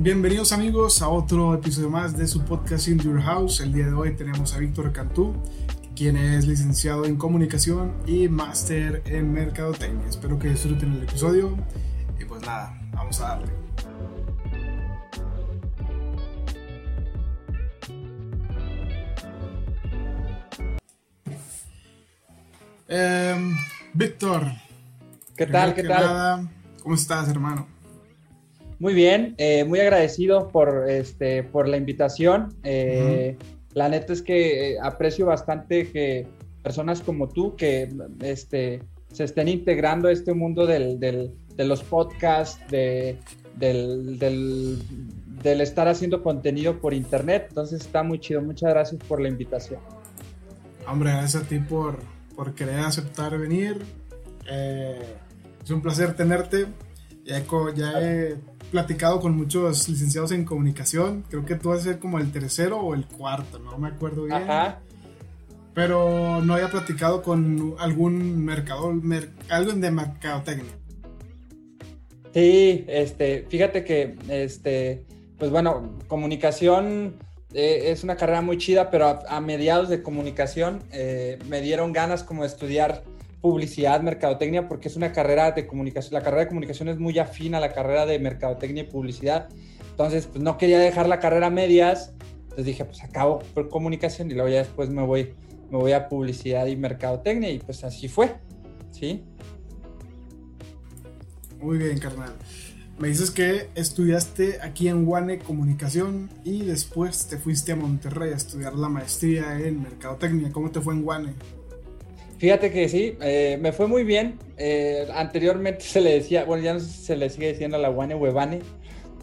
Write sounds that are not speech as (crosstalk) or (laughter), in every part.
Bienvenidos amigos a otro episodio más de su podcast In Your House. El día de hoy tenemos a Víctor Cantú, quien es licenciado en comunicación y máster en mercadotecnia. Espero que disfruten el episodio y pues nada, vamos a darle. Em, Víctor. ¿Qué tal? ¿Qué tal? ¿Cómo estás, hermano? Muy bien, eh, muy agradecido por, este, por la invitación. Eh, la neta es que eh, aprecio bastante que personas como tú que este, se estén integrando a este mundo del, del, de los podcasts, de, del, del, estar haciendo contenido por internet. Entonces está muy chido. Muchas gracias por la invitación. Hombre, gracias a ti por, por querer aceptar venir. es un placer tenerte. Ya, ya he platicado con muchos licenciados en comunicación. Creo que tú vas a ser como el tercero o el cuarto, no me acuerdo bien. Ajá. Pero no había platicado con algún mercado, alguien de mercadotecnia. Sí, este, fíjate que, este, pues bueno, comunicación eh, es una carrera muy chida, pero a, mediados de comunicación eh, me dieron ganas como de estudiar publicidad, mercadotecnia, porque es una carrera de comunicación, la carrera de comunicación es muy afín a la carrera de mercadotecnia y publicidad. Entonces, pues no quería dejar la carrera medias, entonces dije, pues acabo por comunicación y luego ya después me voy, me voy a publicidad y mercadotecnia y pues así fue, ¿sí? Muy bien, carnal. Me dices que estudiaste aquí en Guane comunicación y después te fuiste a Monterrey a estudiar la maestría en mercadotecnia. ¿Cómo te fue en Guane? Fíjate que sí, eh, me fue muy bien. Eh, anteriormente se le decía, bueno, ya no se le sigue diciendo a la Guane Huevane. (laughs)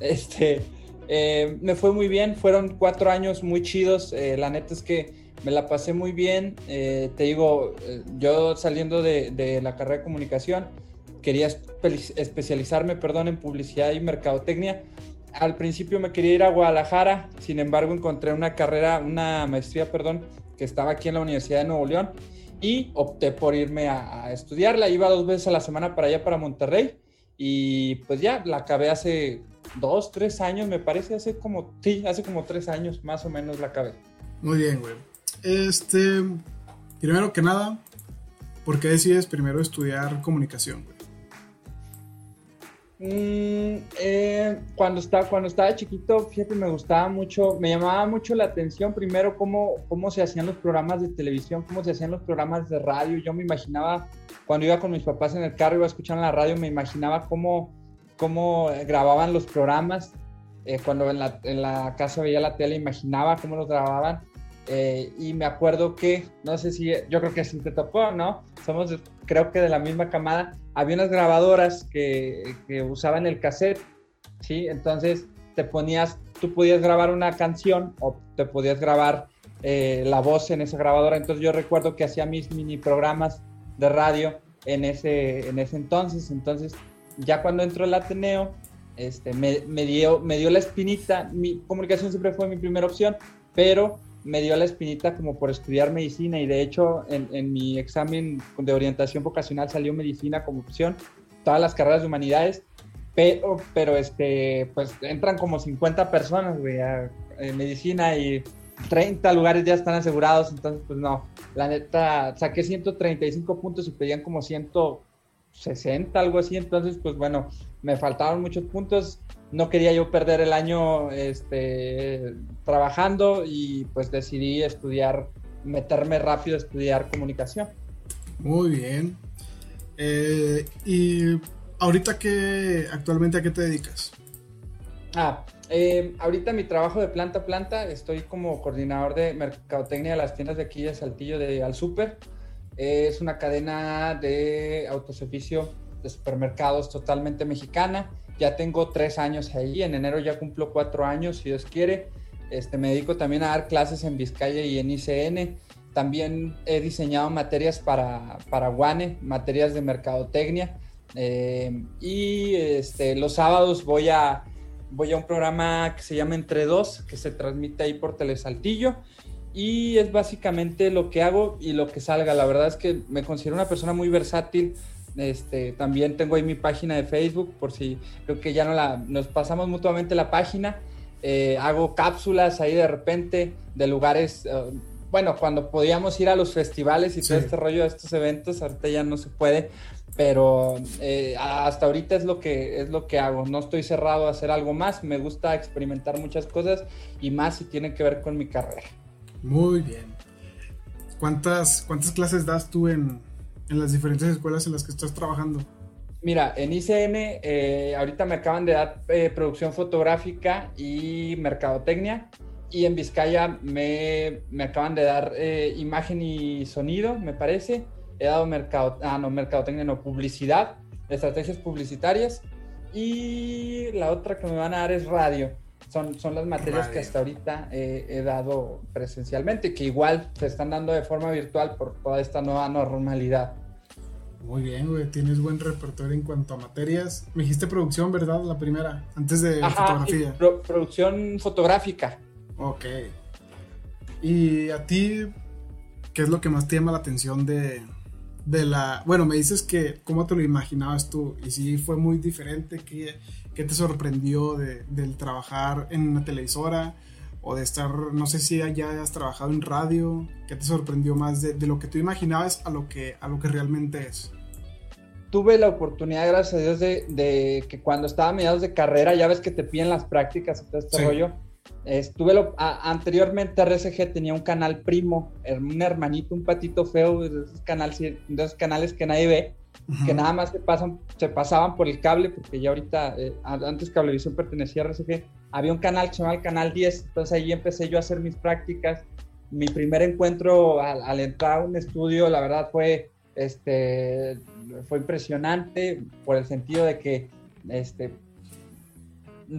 Este, eh, me fue muy bien, fueron cuatro años muy chidos. la neta es que me la pasé muy bien. te digo, yo saliendo de, de, la carrera de comunicación, quería especializarme, perdón, en publicidad y mercadotecnia. Al principio me quería ir a Guadalajara, sin embargo encontré una carrera, una maestría, perdón, que estaba aquí en la Universidad de Nuevo León y opté por irme a, estudiarla. Iba dos veces a la semana para allá, para Monterrey, y pues ya la acabé hace dos, tres años, me parece, hace como, sí, hace como tres años más o menos la acabé. Muy bien, güey. Este, primero que nada, ¿por qué decides primero estudiar comunicación, güey? Mm, eh, cuando, estaba, cuando estaba chiquito, fíjate, me gustaba mucho, me llamaba mucho la atención primero cómo, cómo se hacían los programas de televisión, cómo se hacían los programas de radio. Yo me imaginaba, cuando iba con mis papás en el carro, iba a escuchar la radio, me imaginaba cómo, cómo grababan los programas. Eh, cuando en la, en la casa veía la tele, imaginaba cómo los grababan. Eh, y me acuerdo que, no sé si, yo creo que sí te tocó, ¿no? Somos, creo que de la misma camada. Había unas grabadoras que, que usaban el cassette, ¿sí? Entonces te ponías, tú podías grabar una canción o te podías grabar eh, la voz en esa grabadora. Entonces yo recuerdo que hacía mis mini programas de radio en ese, en ese entonces. Entonces, ya cuando entró el Ateneo, este, me, me, dio, me dio la espinita. Mi comunicación siempre fue mi primera opción, pero me dio la espinita como por estudiar medicina y de hecho en, mi examen de orientación vocacional salió medicina como opción, todas las carreras de humanidades, pero, pero este, pues entran como 50 personas, güey, en medicina y 30 lugares ya están asegurados, entonces pues no, la neta, saqué 135 puntos y pedían como 160, algo así, entonces pues bueno, me faltaban muchos puntos, no quería yo perder el año este, trabajando y pues decidí estudiar, meterme rápido a estudiar comunicación. Muy bien. Eh, y ahorita que actualmente a qué te dedicas? Ah, eh, ahorita mi trabajo de planta a planta, estoy como coordinador de mercadotecnia de las tiendas de aquí de Saltillo de Al Super. es una cadena de autoservicio de supermercados totalmente mexicana ya tengo tres años ahí, en enero ya cumplo cuatro años, si Dios quiere. Este, me dedico también a dar clases en Vizcaya y en ICN. También he diseñado materias para, para Guane, materias de mercadotecnia. Eh, y este, los sábados voy a, voy a un programa que se llama Entre Dos, que se transmite ahí por Telesaltillo. Y es básicamente lo que hago y lo que salga. La verdad es que me considero una persona muy versátil Este, también tengo ahí mi página de Facebook, por si creo que ya no la, nos pasamos mutuamente la página. Eh, hago cápsulas ahí de repente de lugares, eh, bueno, cuando podíamos ir a los festivales y todo este rollo de estos eventos, ahorita ya no se puede, pero eh, hasta ahorita es lo que es lo que hago. No estoy cerrado a hacer algo más. Me gusta experimentar muchas cosas y más si tienen que ver con mi carrera. Muy bien. ¿Cuántas, cuántas clases das tú en, en las diferentes escuelas en las que estás trabajando? Mira, en ICN eh, ahorita me acaban de dar eh, producción fotográfica y mercadotecnia. Y en Vizcaya me, me acaban de dar eh, imagen y sonido, me parece. He dado mercado, ah, no, mercadotecnia, no, publicidad, estrategias publicitarias. Y la otra que me van a dar es radio. Son, son las materias que hasta ahorita he dado presencialmente, que igual se están dando de forma virtual por toda esta nueva normalidad. Muy bien, güey, tienes buen repertorio en cuanto a materias. Me dijiste producción, ¿verdad? La primera, antes de fotografía. producción fotográfica. Ok. ¿Y a ti qué es lo que más te llama la atención de, de la... Bueno, me dices que cómo te lo imaginabas tú y si fue muy diferente, ¿qué, qué te sorprendió de, del trabajar en una televisora o de estar, no sé si ya hayas trabajado en radio, ¿qué te sorprendió más de, de, lo que tú imaginabas a lo que, a lo que realmente es? Tuve la oportunidad, gracias a Dios, de, de que cuando estaba a mediados de carrera, ya ves que te piden las prácticas y todo este rollo, Estuve lo, anteriormente RSG tenía un canal primo, un hermanito, un patito feo de esos, canales, de esos canales que nadie ve, que nada más se, pasan, se pasaban por el cable, porque ya ahorita, eh, antes Cablevisión pertenecía a RSG, había un canal que se llamaba el Canal 10, entonces ahí empecé yo a hacer mis prácticas. Mi primer encuentro al, entrar a un estudio, la verdad fue, este, fue impresionante por el sentido de que este,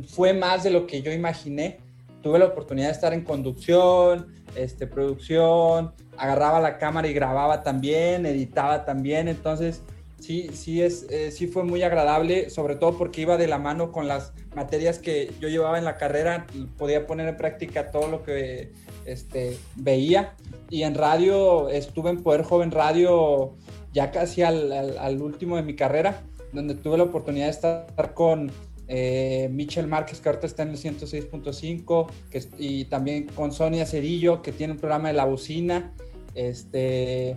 fue más de lo que yo imaginé tuve la oportunidad de estar en conducción, este, producción, agarraba la cámara y grababa también, editaba también, entonces sí, sí, es, eh, sí fue muy agradable, sobre todo porque iba de la mano con las materias que yo llevaba en la carrera, podía poner en práctica todo lo que este, veía y en radio estuve en Poder Joven Radio ya casi al, al último de mi carrera, donde tuve la oportunidad de estar con eh, Michel Márquez, que ahorita está en el 106.5, y también con Sonia Cerillo, que tiene un programa de la bocina. Este,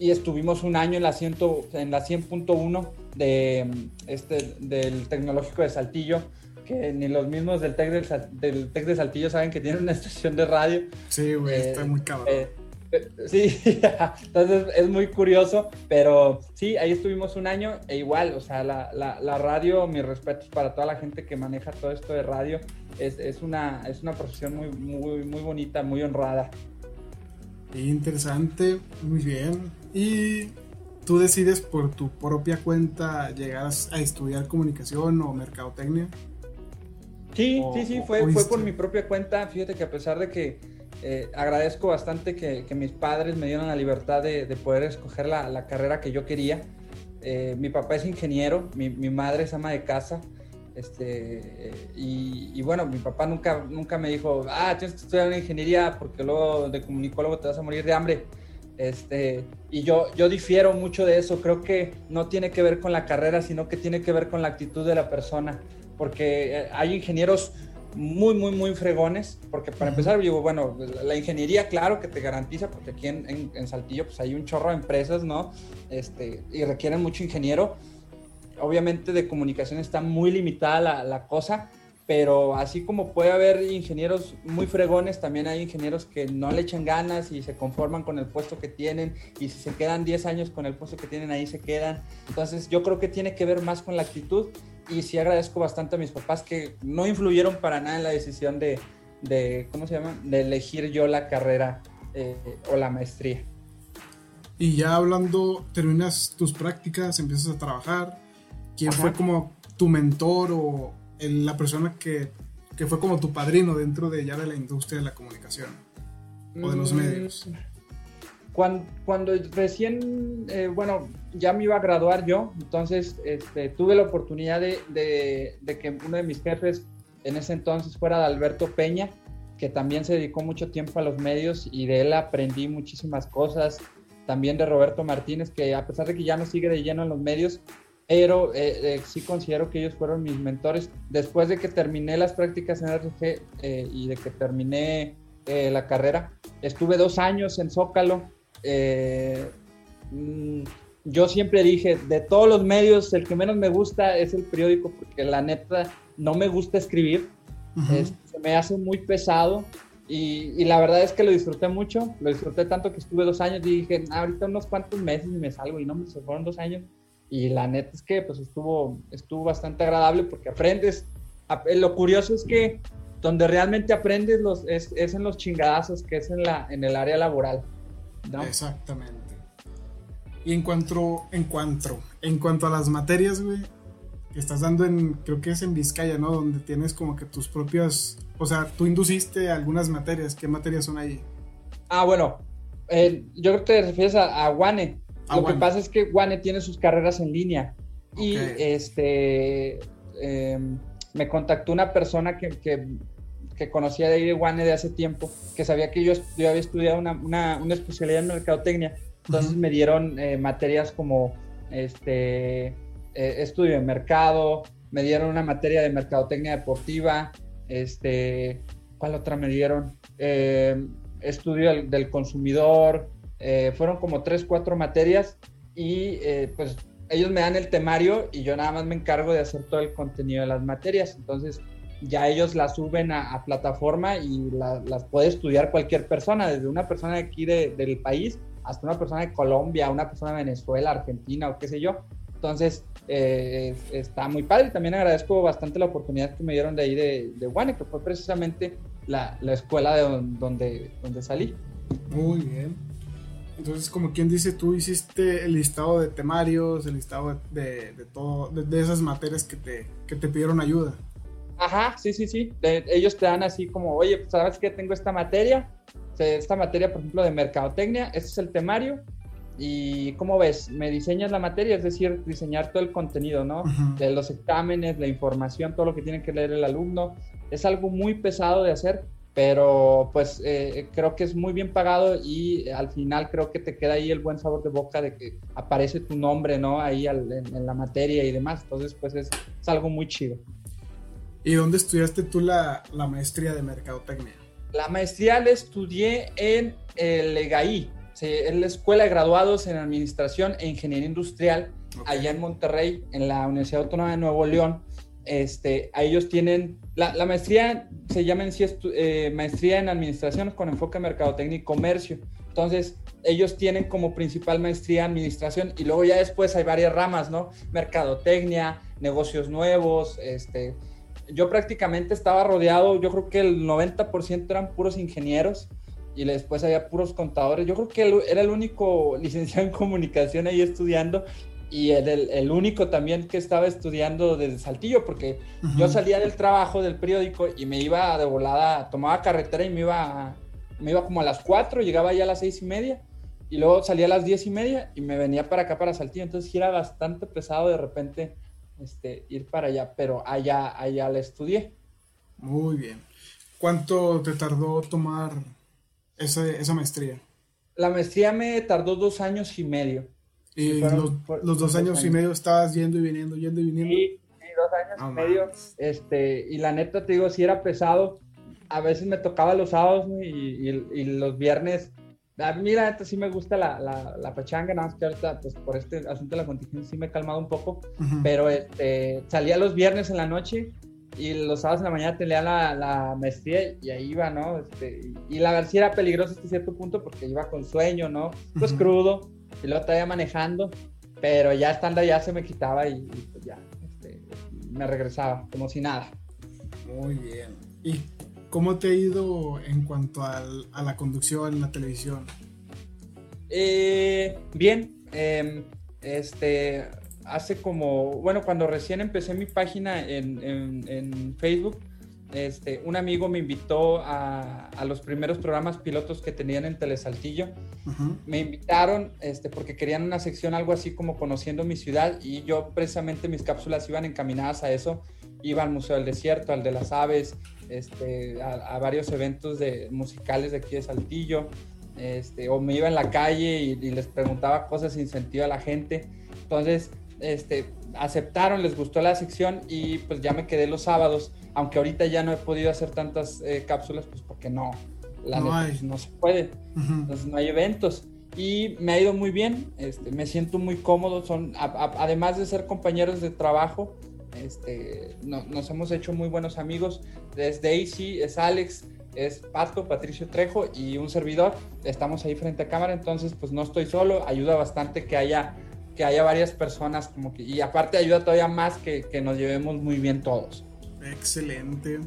y estuvimos un año en la, en la 100.1 de, este, del Tecnológico de Saltillo, que ni los mismos del Tec, del, Tec de Saltillo saben que tiene una estación de radio. Sí, güey, está muy cabrón. Eh, (laughs) Sí, (laughs) entonces es muy curioso, pero sí, ahí estuvimos un año e igual, o sea, la, la, radio, mis respetos para toda la gente que maneja todo esto de radio, es, es, una, es una profesión muy, muy, muy bonita, muy honrada. Interesante, muy bien. ¿Y tú decides por tu propia cuenta llegar a estudiar comunicación o mercadotecnia? Sí, sí, sí, fue, fue por mi propia cuenta. Fíjate que a pesar de que eh, agradezco bastante que, mis padres me dieron la libertad de, poder escoger la, carrera que yo quería. Eh, mi papá es ingeniero, mi, madre es ama de casa. Este, y, bueno, mi papá nunca, nunca me dijo, ah, tienes que estudiar una ingeniería porque luego de comunicólogo te vas a morir de hambre. Este, y yo, yo difiero mucho de eso. Creo que no tiene que ver con la carrera, sino que tiene que ver con la actitud de la persona. Porque eh, hay ingenieros muy, muy, muy fregones, porque para empezar, digo, bueno, la ingeniería, claro que te garantiza, porque aquí en, en, Saltillo, pues hay un chorro de empresas, ¿no? Este, y requieren mucho ingeniero. Obviamente de comunicación está muy limitada la, la cosa, pero así como puede haber ingenieros muy fregones, también hay ingenieros que no le echan ganas y se conforman con el puesto que tienen y si se quedan 10 años con el puesto que tienen ahí se quedan. Entonces yo creo que tiene que ver más con la actitud y sí agradezco bastante a mis papás que no influyeron para nada en la decisión de, de ¿cómo se llama? De elegir yo la carrera eh, o la maestría. Y ya hablando, terminas tus prácticas, empiezas a trabajar. ¿Quién fue como tu mentor o la persona que, que, fue como tu padrino dentro de ya de la industria de la comunicación o de los mm, medios? Cuando, cuando recién, eh, bueno, ya me iba a graduar yo, entonces este, tuve la oportunidad de, de, que uno de mis jefes en ese entonces fuera de Alberto Peña, que también se dedicó mucho tiempo a los medios y de él aprendí muchísimas cosas, también de Roberto Martínez, que a pesar de que ya no sigue de lleno en los medios, pero eh, eh, sí considero que ellos fueron mis mentores. Después de que terminé las prácticas en RG eh, y de que terminé la carrera, estuve dos años en Zócalo. Mm, yo siempre dije, de todos los medios, el que menos me gusta es el periódico, porque la neta no me gusta escribir. se me hace muy pesado y, la verdad es que lo disfruté mucho, lo disfruté tanto que estuve dos años y dije, ahorita unos cuantos meses y me salgo y no me se fueron dos años. Y la neta es que pues estuvo, estuvo bastante agradable porque aprendes. Lo curioso es que donde realmente aprendes los, es, es en los chingadazos, que es en, la, en el área laboral. Exactamente. Y en cuanto, en cuanto, en cuanto a las materias, güey, que estás dando en, creo que es en Vizcaya, ¿no? Donde tienes como que tus propias o sea, tú induciste algunas materias. ¿Qué materias son ahí? Ah, bueno. Eh, yo creo que te refieres a, a Lo que pasa es que Wane tiene sus carreras en línea. Y este em, me contactó una persona que, que, conocía de ahí de Wane de hace tiempo, que sabía que yo, yo había estudiado una, una, una, especialidad en mercadotecnia. Entonces me dieron eh, materias como este eh, estudio de mercado, me dieron una materia de mercadotecnia deportiva, este, ¿cuál otra me dieron? Eh, estudio del, consumidor, eh, fueron como tres, cuatro materias y eh, pues ellos me dan el temario y yo nada más me encargo de hacer todo el contenido de las materias. Entonces ya ellos las suben a, plataforma y las puede estudiar cualquier persona, desde una persona de aquí del país hasta una persona de Colombia, una persona de Venezuela, Argentina o qué sé yo. Entonces, eh, está muy padre. También agradezco bastante la oportunidad que me dieron de ahí de, de que fue precisamente la, la escuela de donde, donde salí. Muy bien. Entonces, como quien dice, tú hiciste el listado de temarios, el listado de, de, todo, de, esas materias que te, que te pidieron ayuda. Ajá, sí, sí, sí. ellos te dan así como, oye, pues sabes que tengo esta materia, esta materia, por ejemplo, de mercadotecnia, este es el temario, y cómo ves, me diseñas la materia, es decir, diseñar todo el contenido, ¿no? De los exámenes, la información, todo lo que tiene que leer el alumno. Es algo muy pesado de hacer, pero pues eh, creo que es muy bien pagado y al final creo que te queda ahí el buen sabor de boca de que aparece tu nombre, ¿no? Ahí en, la materia y demás. Entonces, pues es, algo muy chido. ¿Y dónde estudiaste tú la, la maestría de mercadotecnia? La maestría la estudié en el EGAI, es la Escuela de Graduados en Administración e Ingeniería Industrial, allá en Monterrey, en la Universidad Autónoma de Nuevo León. Este, ellos tienen, la, maestría se llama en sí eh, Maestría en Administración con enfoque en Mercadotecnia y Comercio. Entonces, ellos tienen como principal maestría Administración y luego ya después hay varias ramas, ¿no? Mercadotecnia, negocios nuevos, este... Yo prácticamente estaba rodeado, yo creo que el 90% eran puros ingenieros, y después había puros contadores. Yo creo que era el único (laughs) licenciado en comunicación ahí estudiando y el, el, único también que estaba estudiando desde Saltillo, porque yo salía del trabajo del periódico y me iba de volada, tomaba carretera y me iba, me iba como a las 4, llegaba ya a las seis y media y luego salía a las diez y media y me venía para acá, para Saltillo. Entonces era bastante pesado de repente este, ir para allá, pero allá, allá la estudié. Muy bien. ¿Cuánto te tardó tomar esa, maestría? La maestría me tardó dos años y medio. ¿Y los, dos años, y medio estabas yendo y viniendo, yendo y viniendo? Sí, dos años y medio. Este, y la neta, te digo, si era pesado. A veces me tocaba los sábados y, los viernes. A mí, la neta, sí me gusta la, la, pachanga, nada más que ahorita, pues por este asunto de la contingencia sí me he calmado un poco. Pero este, salía los viernes en la noche y los sábados en la mañana tenía la, la maestría y ahí iba, ¿no? Este, y la verdad sí era peligroso hasta cierto punto porque iba con sueño, ¿no? Pues crudo y luego estaba manejando, pero ya estando allá se me quitaba y, pues ya este, me regresaba como si nada. Muy bien. ¿Y cómo te ha ido en cuanto al, a la conducción en la televisión? Eh, bien. Em, este, hace como, bueno, cuando recién empecé mi página en, Facebook, este, un amigo me invitó a, los primeros programas pilotos que tenían en Telesaltillo. Me invitaron este, porque querían una sección algo así como conociendo mi ciudad y yo precisamente mis cápsulas iban encaminadas a eso. Iba al Museo del Desierto, al de las Aves, este, a, varios eventos de, musicales de aquí de Saltillo. este, o me iba en la calle y, les preguntaba cosas sin sentido a la gente. Entonces, este, aceptaron, les gustó la sección y pues ya me quedé los sábados, aunque ahorita ya no he podido hacer tantas eh, cápsulas, pues porque no, la no, pues, no se puede, entonces no hay eventos. Y me ha ido muy bien, este, me siento muy cómodo, son, además de ser compañeros de trabajo, este, nos hemos hecho muy buenos amigos, es Daisy, es Alex, es Pato, Patricio Trejo y un servidor, estamos ahí frente a cámara, entonces pues no estoy solo, ayuda bastante que haya, que haya varias personas como que, y aparte ayuda todavía más que, que nos llevemos muy bien todos. Excelente.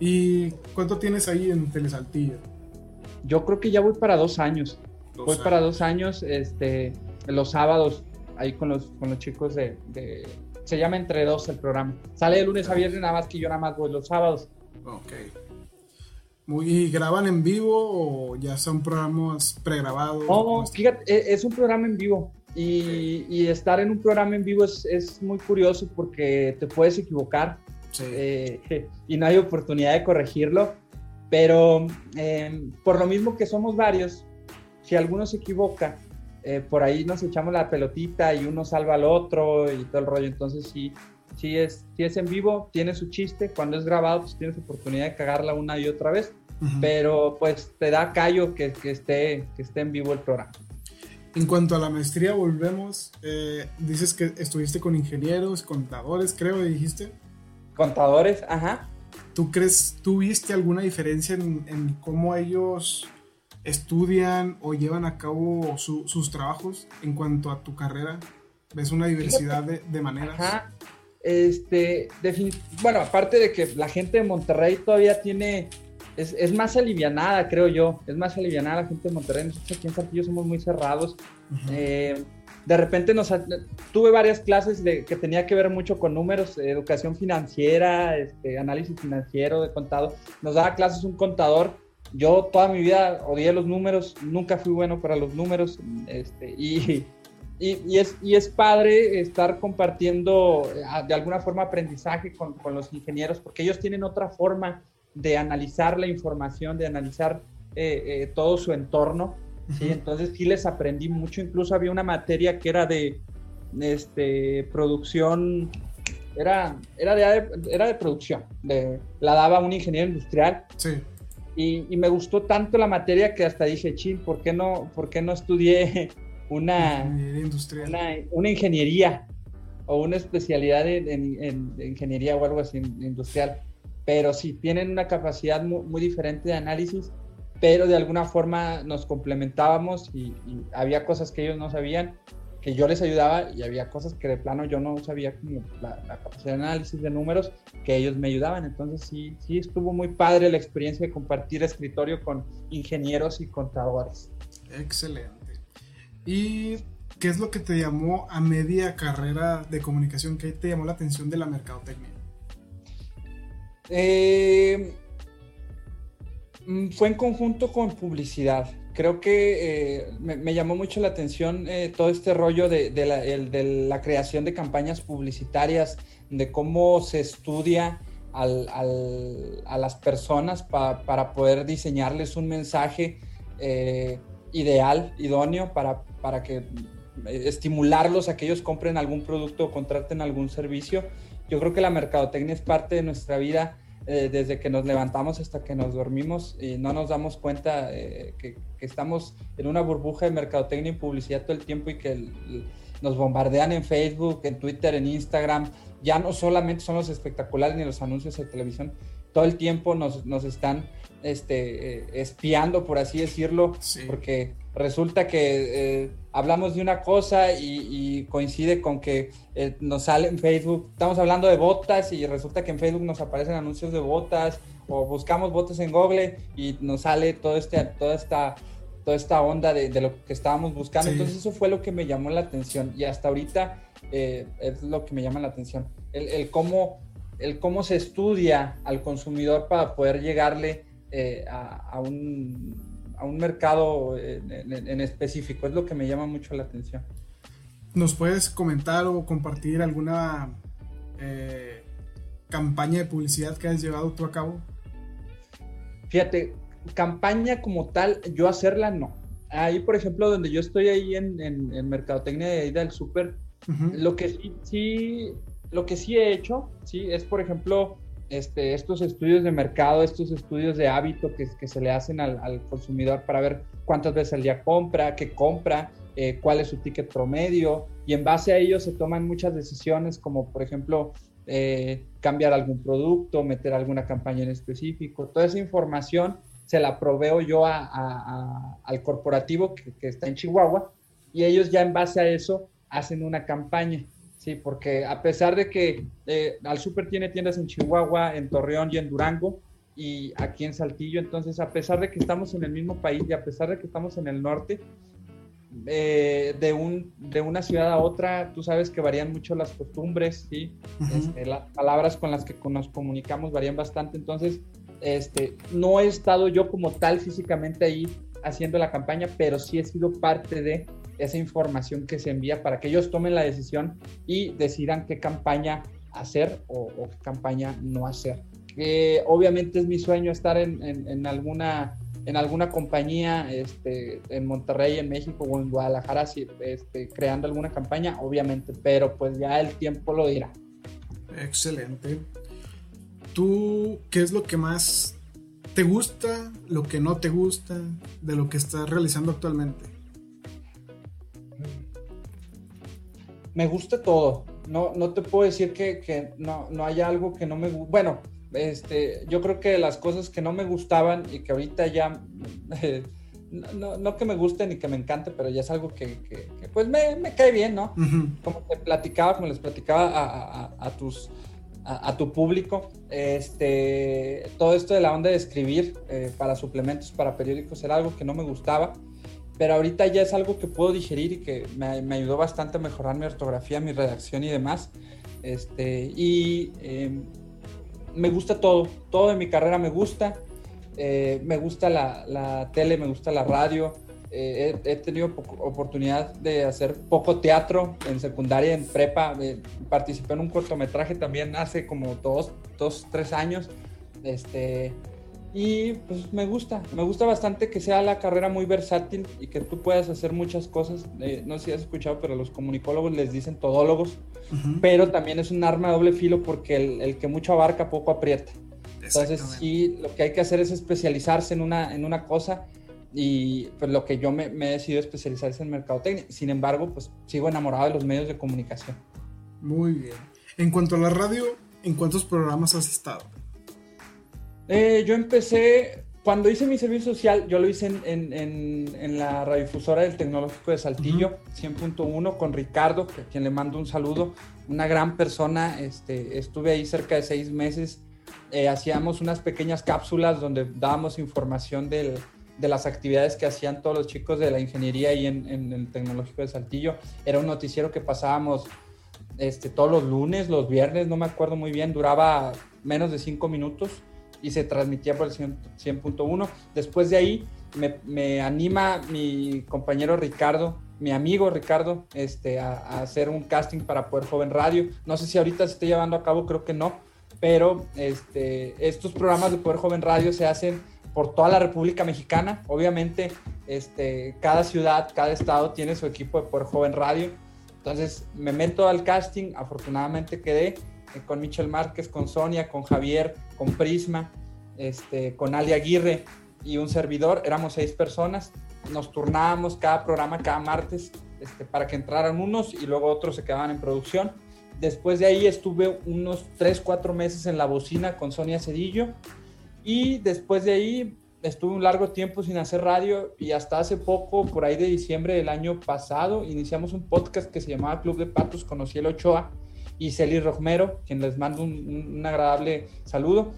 ¿Y cuánto tienes ahí en Telesaltillo? Yo creo que ya voy para dos años. voy para dos años, este, los sábados, ahí con los, con los chicos de, Se llama Entre Dos el programa. Sale de lunes a viernes, nada más que yo nada más voy los sábados. Ok. ¿Y graban en vivo o ya son programas pregrabados? No, fíjate, e, es un programa en vivo. Y, y, estar en un programa en vivo es, es muy curioso porque te puedes equivocar eh, (laughs) y no hay oportunidad de corregirlo. Pero em, por lo mismo que somos varios, si alguno se equivoca, eh, por ahí nos echamos la pelotita y uno salva al otro y todo el rollo. Entonces sí, sí es, si es en vivo, tiene su chiste. Cuando es grabado, pues tienes oportunidad de cagarla una y otra vez. Pero pues te da callo que, que, esté, que esté en vivo el programa. En cuanto a la maestría, volvemos. Eh, dices que estuviste con ingenieros, contadores, creo, dijiste. Contadores, ajá. ¿Tú crees, tú viste alguna diferencia en, cómo ellos estudian o llevan a cabo sus trabajos en cuanto a tu carrera? ¿Ves una diversidad de, maneras? Ajá. Este, bueno, aparte de que la gente de Monterrey todavía tiene, es, más alivianada, creo yo, es más alivianada la gente de Monterrey. Nosotros aquí en Saltillo somos muy cerrados de repente nos tuve varias clases de, que tenía que ver mucho con números, educación financiera, este, análisis financiero de contado. Nos daba clases un contador. Yo toda mi vida odié los números, nunca fui bueno para los números este, y, es, padre estar compartiendo eh, de alguna forma aprendizaje con, los ingenieros porque ellos tienen otra forma de analizar la información, de analizar eh, eh, todo su entorno ¿sí? Entonces sí les aprendí mucho, incluso había una materia que era de este, producción, era, era, de, era de producción, de, la daba un ingeniero industrial. Sí. Y, y, me gustó tanto la materia que hasta dije, chin, ¿por qué no, por qué no estudié una, ingeniería una, ingeniería o una especialidad en, ingeniería o algo así industrial? Pero sí, tienen una capacidad muy, muy diferente de análisis pero de alguna forma nos complementábamos y, había cosas que ellos no sabían, que yo les ayudaba y había cosas que de plano yo no sabía como la, capacidad de análisis de números que ellos me ayudaban. Entonces sí, sí estuvo muy padre la experiencia de compartir escritorio con ingenieros y contadores. Excelente. ¿Y qué es lo que te llamó a media carrera de comunicación? ¿Qué te llamó la atención de la mercadotecnia? Eh, fue en conjunto con publicidad. Creo que eh, me, llamó mucho la atención eh, todo este rollo de, la, creación de campañas publicitarias, de cómo se estudia a las personas para poder diseñarles un mensaje eh, ideal, idóneo, para, para que estimularlos a que ellos compren algún producto o contraten algún servicio. Yo creo que la mercadotecnia es parte de nuestra vida eh, desde que nos levantamos hasta que nos dormimos y no nos damos cuenta eh, que, estamos en una burbuja de mercadotecnia y publicidad todo el tiempo y que nos bombardean en Facebook, en Twitter, en Instagram. Ya no solamente son los espectaculares ni los anuncios de televisión, todo el tiempo nos, nos están este, eh, espiando, por así decirlo, porque resulta que hablamos de una cosa y, coincide con que eh, nos sale en Facebook, estamos hablando de botas y resulta que en Facebook nos aparecen anuncios de botas o buscamos botas en Google y nos sale todo este, toda, esta, toda esta onda de, lo que estábamos buscando. Entonces eso fue lo que me llamó la atención y hasta ahorita eh, es lo que me llama la atención, el, cómo, el cómo se estudia al consumidor para poder llegarle eh, a un a un mercado en, específico. Es lo que me llama mucho la atención. ¿Nos puedes comentar o compartir alguna eh, campaña de publicidad que has llevado tú a cabo? Fíjate, campaña como tal, yo hacerla no. Ahí, por ejemplo, donde yo estoy ahí en, en, Mercadotecnia de ahí del Súper, lo que sí, sí, lo que sí he hecho, sí, es por ejemplo, este, estos estudios de mercado, estos estudios de hábito que, se le hacen al, consumidor para ver cuántas veces al día compra, qué compra, eh, cuál es su ticket promedio, y en base a ello se toman muchas decisiones, como por ejemplo eh, cambiar algún producto, meter alguna campaña en específico. Toda esa información se la proveo yo al corporativo que, está en Chihuahua y ellos ya en base a eso hacen una campaña. Sí, porque a pesar de que eh, Al Super tiene tiendas en Chihuahua, en Torreón y en Durango, y aquí en Saltillo, entonces a pesar de que estamos en el mismo país y a pesar de que estamos en el norte, eh, de, un, de una ciudad a otra, tú sabes que varían mucho las costumbres, ¿sí? Este, las palabras con las que nos comunicamos varían bastante, entonces este, no he estado yo como tal físicamente ahí haciendo la campaña, pero sí he sido parte de esa información que se envía para que ellos tomen la decisión y decidan qué campaña hacer o, qué campaña no hacer. obviamente es mi sueño estar en, en alguna en alguna compañía este, en Monterrey, en México o en Guadalajara, este, creando alguna campaña, obviamente, pero pues ya el tiempo lo dirá. Excelente. ¿Tú qué es lo que más te gusta, lo que no te gusta de lo que estás realizando actualmente? Me gusta todo. No, no te puedo decir que, que no, no haya algo que no me guste. Bueno, este, yo creo que las cosas que no me gustaban y que ahorita ya, (laughs) no, que me guste ni que me encante, pero ya es algo que, pues me, cae bien, ¿no? Como te platicaba, como les platicaba a, tus, a, tu público, este, todo esto de la onda de escribir eh, para suplementos, para periódicos, era algo que no me gustaba. Pero ahorita ya es algo que puedo digerir y que me, ayudó bastante a mejorar mi ortografía, mi redacción y demás. Este, y em, me gusta todo, todo de mi carrera me gusta. Eh, me gusta la, tele, me gusta la radio. Eh, he, tenido oportunidad de hacer poco teatro en secundaria, en prepa. Eh, participé en un cortometraje también hace como dos, dos, tres años. Este, y pues me gusta, me gusta bastante que sea la carrera muy versátil y que tú puedas hacer muchas cosas. no sé si has escuchado, pero los comunicólogos les dicen todólogos pero también es un arma de doble filo porque el, que mucho abarca poco aprieta. Entonces sí, lo que hay que hacer es especializarse en una, en una cosa y pues lo que yo me, me he decidido especializar es en mercadotecnia. Sin embargo, pues sigo enamorado de los medios de comunicación. Muy bien. En cuanto a la radio, ¿en cuántos programas has estado? Eh, yo empecé cuando hice mi servicio social, yo lo hice en, en, en, la radiodifusora del Tecnológico de Saltillo, 100.1, con Ricardo, a quien le mando un saludo, una gran persona. Este, estuve ahí cerca de seis meses. Eh, hacíamos unas pequeñas cápsulas donde dábamos información del, de las actividades que hacían todos los chicos de la ingeniería ahí en, en el Tecnológico de Saltillo. Era un noticiero que pasábamos este, todos los lunes, los viernes, no me acuerdo muy bien, duraba menos de cinco minutos y se transmitía por el 100.1. Después de ahí me, anima mi compañero Ricardo, mi amigo Ricardo, este, a, hacer un casting para Poder Joven Radio. No sé si ahorita se esté llevando a cabo, creo que no, pero este, estos programas de Poder Joven Radio se hacen por toda la República Mexicana. Obviamente, este, cada ciudad, cada estado tiene su equipo de Poder Joven Radio. Entonces me meto al casting, afortunadamente quedé con Michel Márquez, con Sonia, con Javier, con Prisma, este, con Ali Aguirre y un servidor. Éramos seis personas. Nos turnábamos cada programa cada martes este, para que entraran unos y luego otros se quedaban en producción. Después de ahí estuve unos tres, cuatro meses en la bocina con Sonia Cedillo y después de ahí estuve un largo tiempo sin hacer radio y hasta hace poco, por ahí de diciembre del año pasado, iniciamos un podcast que se llamaba Club de Patos con el Ochoa y Celi Romero, quien les mando un, agradable saludo.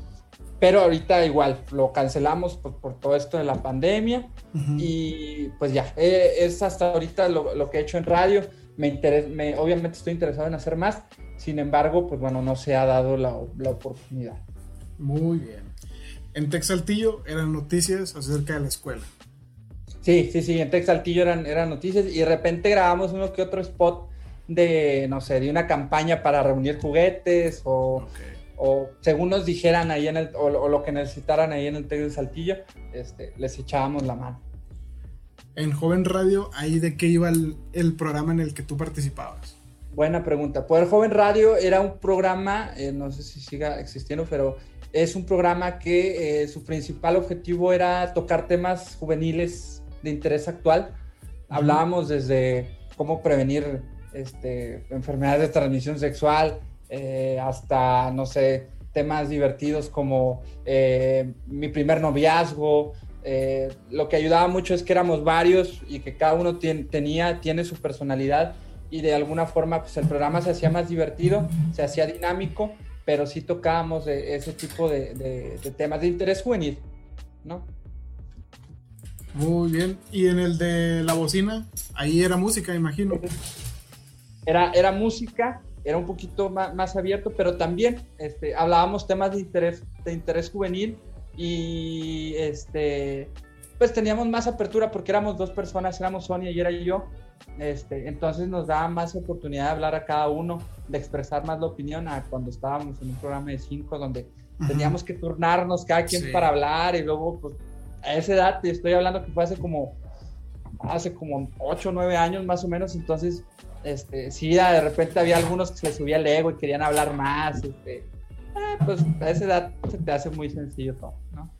Pero ahorita igual lo cancelamos por, todo esto de la pandemia y pues ya, eh, es hasta ahorita lo, que he hecho en radio. Me, me obviamente estoy interesado en hacer más, sin embargo, pues bueno, no se ha dado la, la oportunidad. Muy bien. En Texaltillo eran noticias acerca de la escuela. Sí, sí, sí, en Texaltillo eran, eran noticias y de repente grabamos uno que otro spot de, no sé, de una campaña para reunir juguetes o, o según nos dijeran ahí en el, o, lo que necesitaran ahí en el Tec de Saltillo, este, les echábamos la mano. En Joven Radio, ¿ahí de qué iba el, el programa en el que tú participabas? Buena pregunta. Poder Joven Radio era un programa, eh, no sé si siga existiendo, pero es un programa que eh, su principal objetivo era tocar temas juveniles de interés actual. Hablábamos desde cómo prevenir este, enfermedades de transmisión sexual, eh, hasta, no sé, temas divertidos como mi primer noviazgo. lo que ayudaba mucho es que éramos varios y que cada uno tenía, tiene su personalidad y de alguna forma pues el programa se hacía más divertido, se hacía dinámico, pero sí tocábamos de ese tipo de, temas de interés juvenil, ¿no? Muy bien. ¿Y en el de la bocina? Ahí era música, imagino. Era, era música, era un poquito más, más abierto, pero también este, hablábamos temas de interés, de interés juvenil y este, pues teníamos más apertura porque éramos dos personas, éramos Sonia y era yo, este, entonces nos daba más oportunidad de hablar a cada uno, de expresar más la opinión a cuando estábamos en un programa de cinco donde teníamos que turnarnos cada quien para hablar y luego pues a esa edad te estoy hablando que fue hace como hace como ocho o nueve años más o menos, entonces este, sí, de repente había algunos que se les subía el ego y querían hablar más, este, eh, pues a esa edad se te hace muy sencillo todo, ¿no?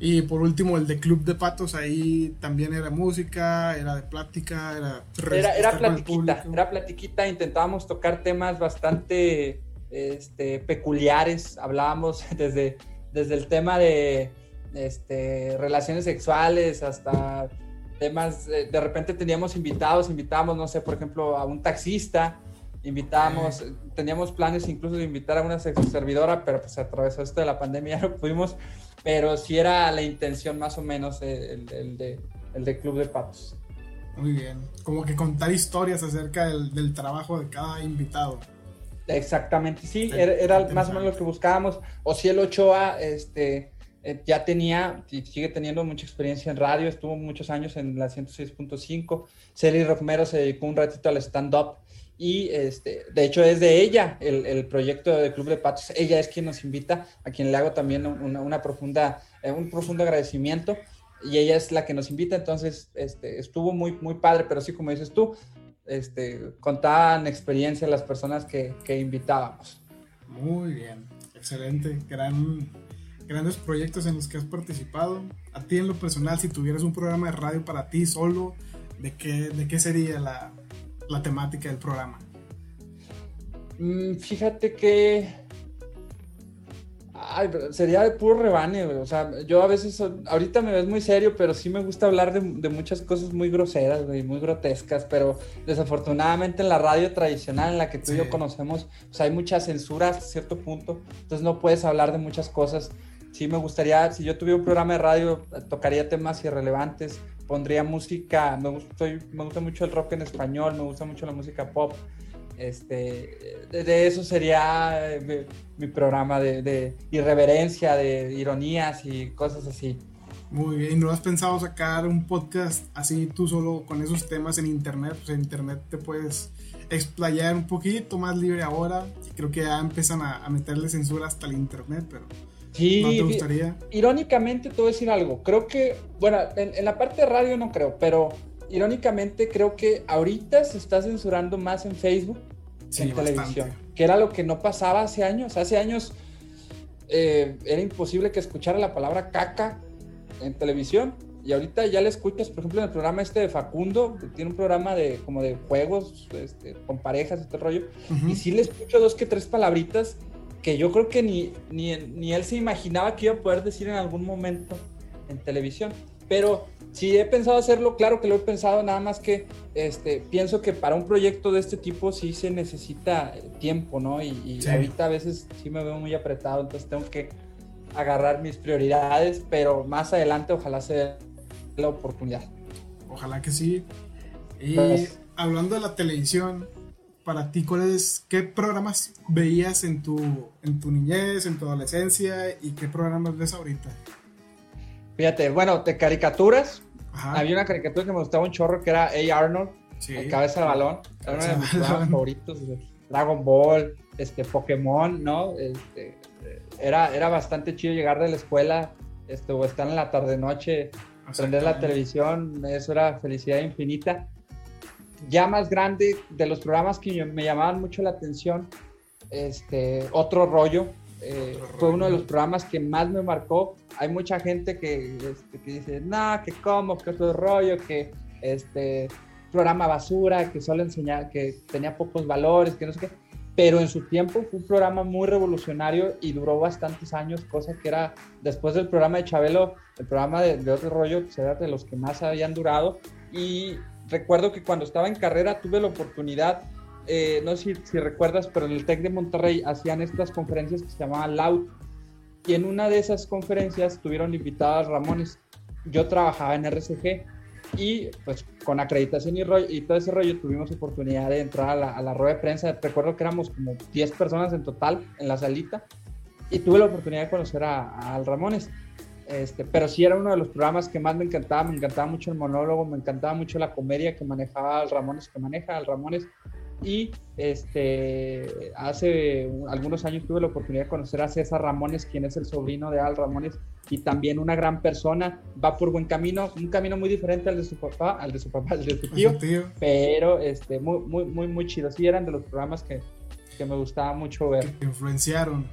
Y por último, el de Club de Patos, ahí también era música, era de plática, era... Era, era platiquita, era platiquita, intentábamos tocar temas bastante este, peculiares, hablábamos (laughs) desde, desde el tema de este, relaciones sexuales hasta temas, de repente teníamos invitados, invitábamos, no sé, por ejemplo, a un taxista, invitábamos, teníamos planes incluso de invitar a una servidora, pero pues atravesó esto de la pandemia, (laughs) ya no pudimos pero sí era la intención más o menos el, de, el de Club de Patos. Muy bien, como que contar historias acerca del, trabajo de cada invitado. Exactamente, sí, era, más o menos lo que buscábamos. O si el Ochoa este, eh, ya tenía y sigue teniendo mucha experiencia en radio, estuvo muchos años en la 106.5. Celi Romero se dedicó un ratito al stand-up y este, de hecho es de ella el, el, proyecto de Club de Patos. Ella es quien nos invita, a quien le hago también una, una profunda, eh, un profundo agradecimiento y ella es la que nos invita, entonces este, estuvo muy, muy padre, pero sí, como dices tú, este, contaban experiencia las personas que, que invitábamos. Muy bien, excelente, gran, grandes proyectos en los que has participado. A ti en lo personal, si tuvieras un programa de radio para ti solo, ¿de qué, de qué sería la, la temática del programa? Mm, fíjate que. Ay, sería de puro rebane, O sea, yo a veces, ahorita me ves muy serio, pero sí me gusta hablar de, muchas cosas muy groseras, güey, muy grotescas, pero desafortunadamente en la radio tradicional en la que tú y yo conocemos, pues hay mucha censura hasta cierto punto, entonces no puedes hablar de muchas cosas. Sí me gustaría, si yo tuviera un programa de radio, tocaría temas irrelevantes, pondría música, me me gusta mucho el rock en español, me gusta mucho la música pop. Este, de, eso sería eh, mi, programa de, irreverencia, de ironías y cosas así. Muy bien, ¿no has pensado sacar un podcast así tú solo con esos temas en internet? Pues en internet te puedes explayar un poquito más libre ahora. Creo que ya empiezan a, a meterle censura hasta el internet, pero Sí, ¿No te gustaría? Irónicamente, te voy a decir algo. Creo que, bueno, en, la parte de radio no creo, pero irónicamente creo que ahorita se está censurando más en Facebook que en televisión, que era lo que no pasaba hace años. Hace años eh, era imposible que escuchara la palabra caca en televisión y ahorita ya le escuchas, por ejemplo, en el programa este de Facundo, que tiene un programa de como de juegos este, con parejas y todo el rollo, y sí le escucho dos que tres palabritas que yo creo que ni, ni, ni, él se imaginaba que iba a poder decir en algún momento en televisión. Pero si he pensado hacerlo, claro que lo he pensado, nada más que este, pienso que para un proyecto de este tipo sí se necesita tiempo, ¿no? Y, ahorita a veces sí me veo muy apretado, entonces tengo que agarrar mis prioridades, pero más adelante ojalá sea la oportunidad. Ojalá que sí. Y hablando de la televisión, para ti, ¿cuáles, qué programas veías en tu, en tu niñez, en tu adolescencia y qué programas ves ahorita? Fíjate, bueno, de caricaturas. Había una caricatura que me gustaba un chorro que era A. Arnold, sí. el cabeza de balón. Era uno de mis programas favoritos. Dragon Ball, este, Pokémon, ¿no? Este, era, era bastante chido llegar de la escuela este, o estar en la tarde-noche, prender la televisión, eso era felicidad infinita. Ya más grande, de los programas que me llamaban mucho la atención, este, Otro Rollo, eh, fue uno de los programas que más me marcó. Hay mucha gente que, este, que dice, no, que cómo, que otro rollo, que este programa basura, que solo enseñaba, que tenía pocos valores, que no sé qué. Pero en su tiempo fue un programa muy revolucionario y duró bastantes años, cosa que era después del programa de Chabelo, el programa de, otro rollo, que era de los que más habían durado. Y recuerdo que cuando estaba en carrera tuve la oportunidad eh, no sé si, recuerdas, pero en el TEC de Monterrey hacían estas conferencias que se llamaban Loud. Y en una de esas conferencias tuvieron invitadas Ramones. Yo trabajaba en RCG y pues con acreditación y, y todo ese rollo tuvimos oportunidad de entrar a la, a la, rueda de prensa. Recuerdo que éramos como 10 personas en total en la salita y tuve la oportunidad de conocer a, Al Ramones. Este, pero sí era uno de los programas que más me encantaba, me encantaba mucho el monólogo, me encantaba mucho la comedia que manejaba Al Ramones, que maneja Al Ramones, y este, hace algunos años tuve la oportunidad de conocer a César Ramones, quien es el sobrino de Al Ramones y también una gran persona. Va por buen camino, un camino muy diferente al de su papá, al de su papá, al de su tío, (laughs) pero este, muy, muy, muy, muy chido. Sí, eran de los programas que, que me gustaba mucho ver. Que influenciaron.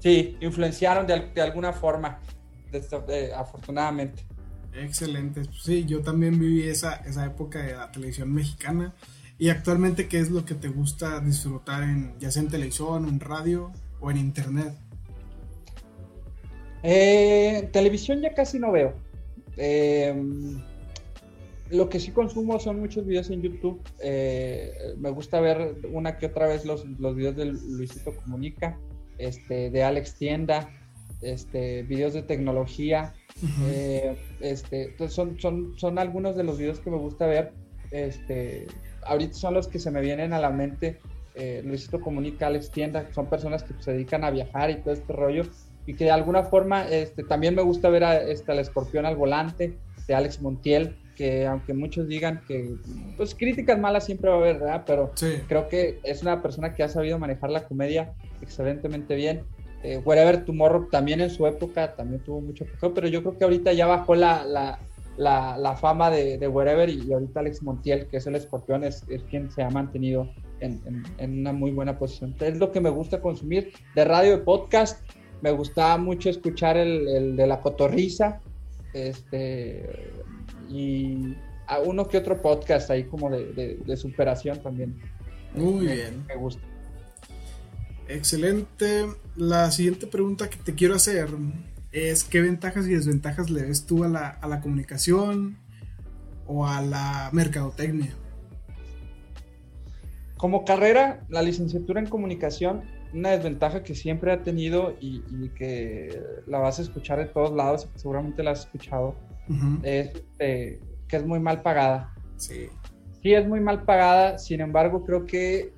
Sí, influenciaron de, de alguna forma, afortunadamente. Excelente. Sí, yo también viví esa, esa época de la televisión mexicana y actualmente, ¿qué es lo que te gusta disfrutar en, ya sea en televisión, en radio o en internet? Eh, televisión ya casi no veo. Em, lo que sí consumo son muchos videos en YouTube. Eh, me gusta ver una que otra vez los, los videos de Luisito Comunica, este, de Alex Tienda, este, videos de tecnología. Eh, este, son, son, son algunos de los videos que me gusta ver. Este, ahorita son los que se me vienen a la mente. Eh, Luisito Comunica, Alex Tienda, son personas que se dedican a viajar y todo este rollo. Y que de alguna forma este, también me gusta ver a, este, al escorpión al volante de Alex Montiel, que aunque muchos digan que, pues críticas malas siempre va a haber, ¿verdad? Pero creo que es una persona que ha sabido manejar la comedia excelentemente bien. Eh, Wherever Tomorrow también en su época también tuvo mucho pero yo creo que ahorita ya bajó la, la, la, la fama de, de Wherever y, ahorita Alex Montiel, que es el escorpión, es, es quien se ha mantenido en, en, una muy buena posición. Es lo que me gusta consumir de radio, de podcast. Me gustaba mucho escuchar el, el de la cotorriza este, y a uno que otro podcast ahí como de, de, superación también. Muy bien. Me gusta. Excelente. La siguiente pregunta que te quiero hacer es qué ventajas y desventajas le ves tú a la, a la comunicación o a la mercadotecnia. Como carrera, la licenciatura en comunicación, una desventaja que siempre ha tenido y, que la vas a escuchar de todos lados, seguramente la has escuchado, es eh, que es muy mal pagada. Sí. Sí, es muy mal pagada, sin embargo, creo que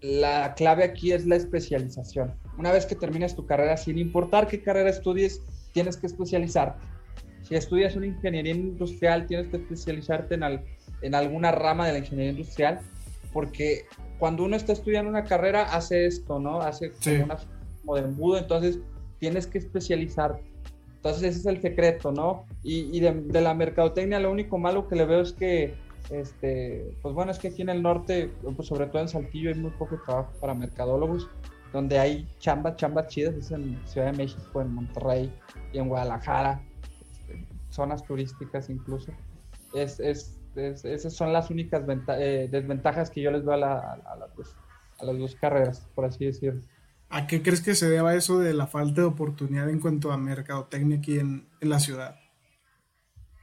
la clave aquí es la especialización una vez que termines tu carrera, sin importar qué carrera estudies, tienes que especializarte. Si estudias una ingeniería industrial, tienes que especializarte en, en alguna rama de la ingeniería industrial, porque cuando uno está estudiando una carrera, hace esto, ¿no? Hace como, una, como de embudo, entonces tienes que especializarte. Entonces ese es el secreto, ¿no? Y, de, de, la mercadotecnia lo único malo que le veo es que, este, pues bueno, es que aquí en el norte, pues sobre todo en Saltillo, hay muy poco trabajo para mercadólogos donde hay chambas, chambas chidas, es en Ciudad de México, en Monterrey y en Guadalajara, este, zonas turísticas incluso. Es, es, esas son las únicas eh, desventajas que yo les veo a, la, a, las dos carreras, por así decirlo. ¿A qué crees que se deba eso de la falta de oportunidad en cuanto a mercadotecnia aquí en la ciudad?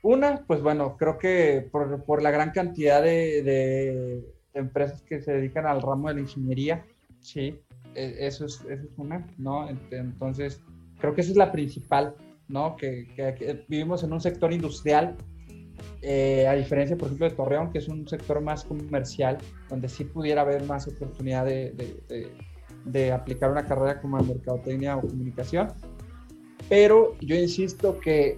Una, pues bueno, creo que por, por la gran cantidad de, de, empresas que se dedican al ramo de la ingeniería, sí, e, eso es, eso es una, ¿no? Entonces, creo que esa es la principal, ¿no? Que, que, vivimos en un sector industrial, eh, a diferencia, por ejemplo, de Torreón, que es un sector más comercial, donde sí pudiera haber más oportunidad de, de, de, aplicar una carrera como mercadotecnia o comunicación. Pero yo insisto que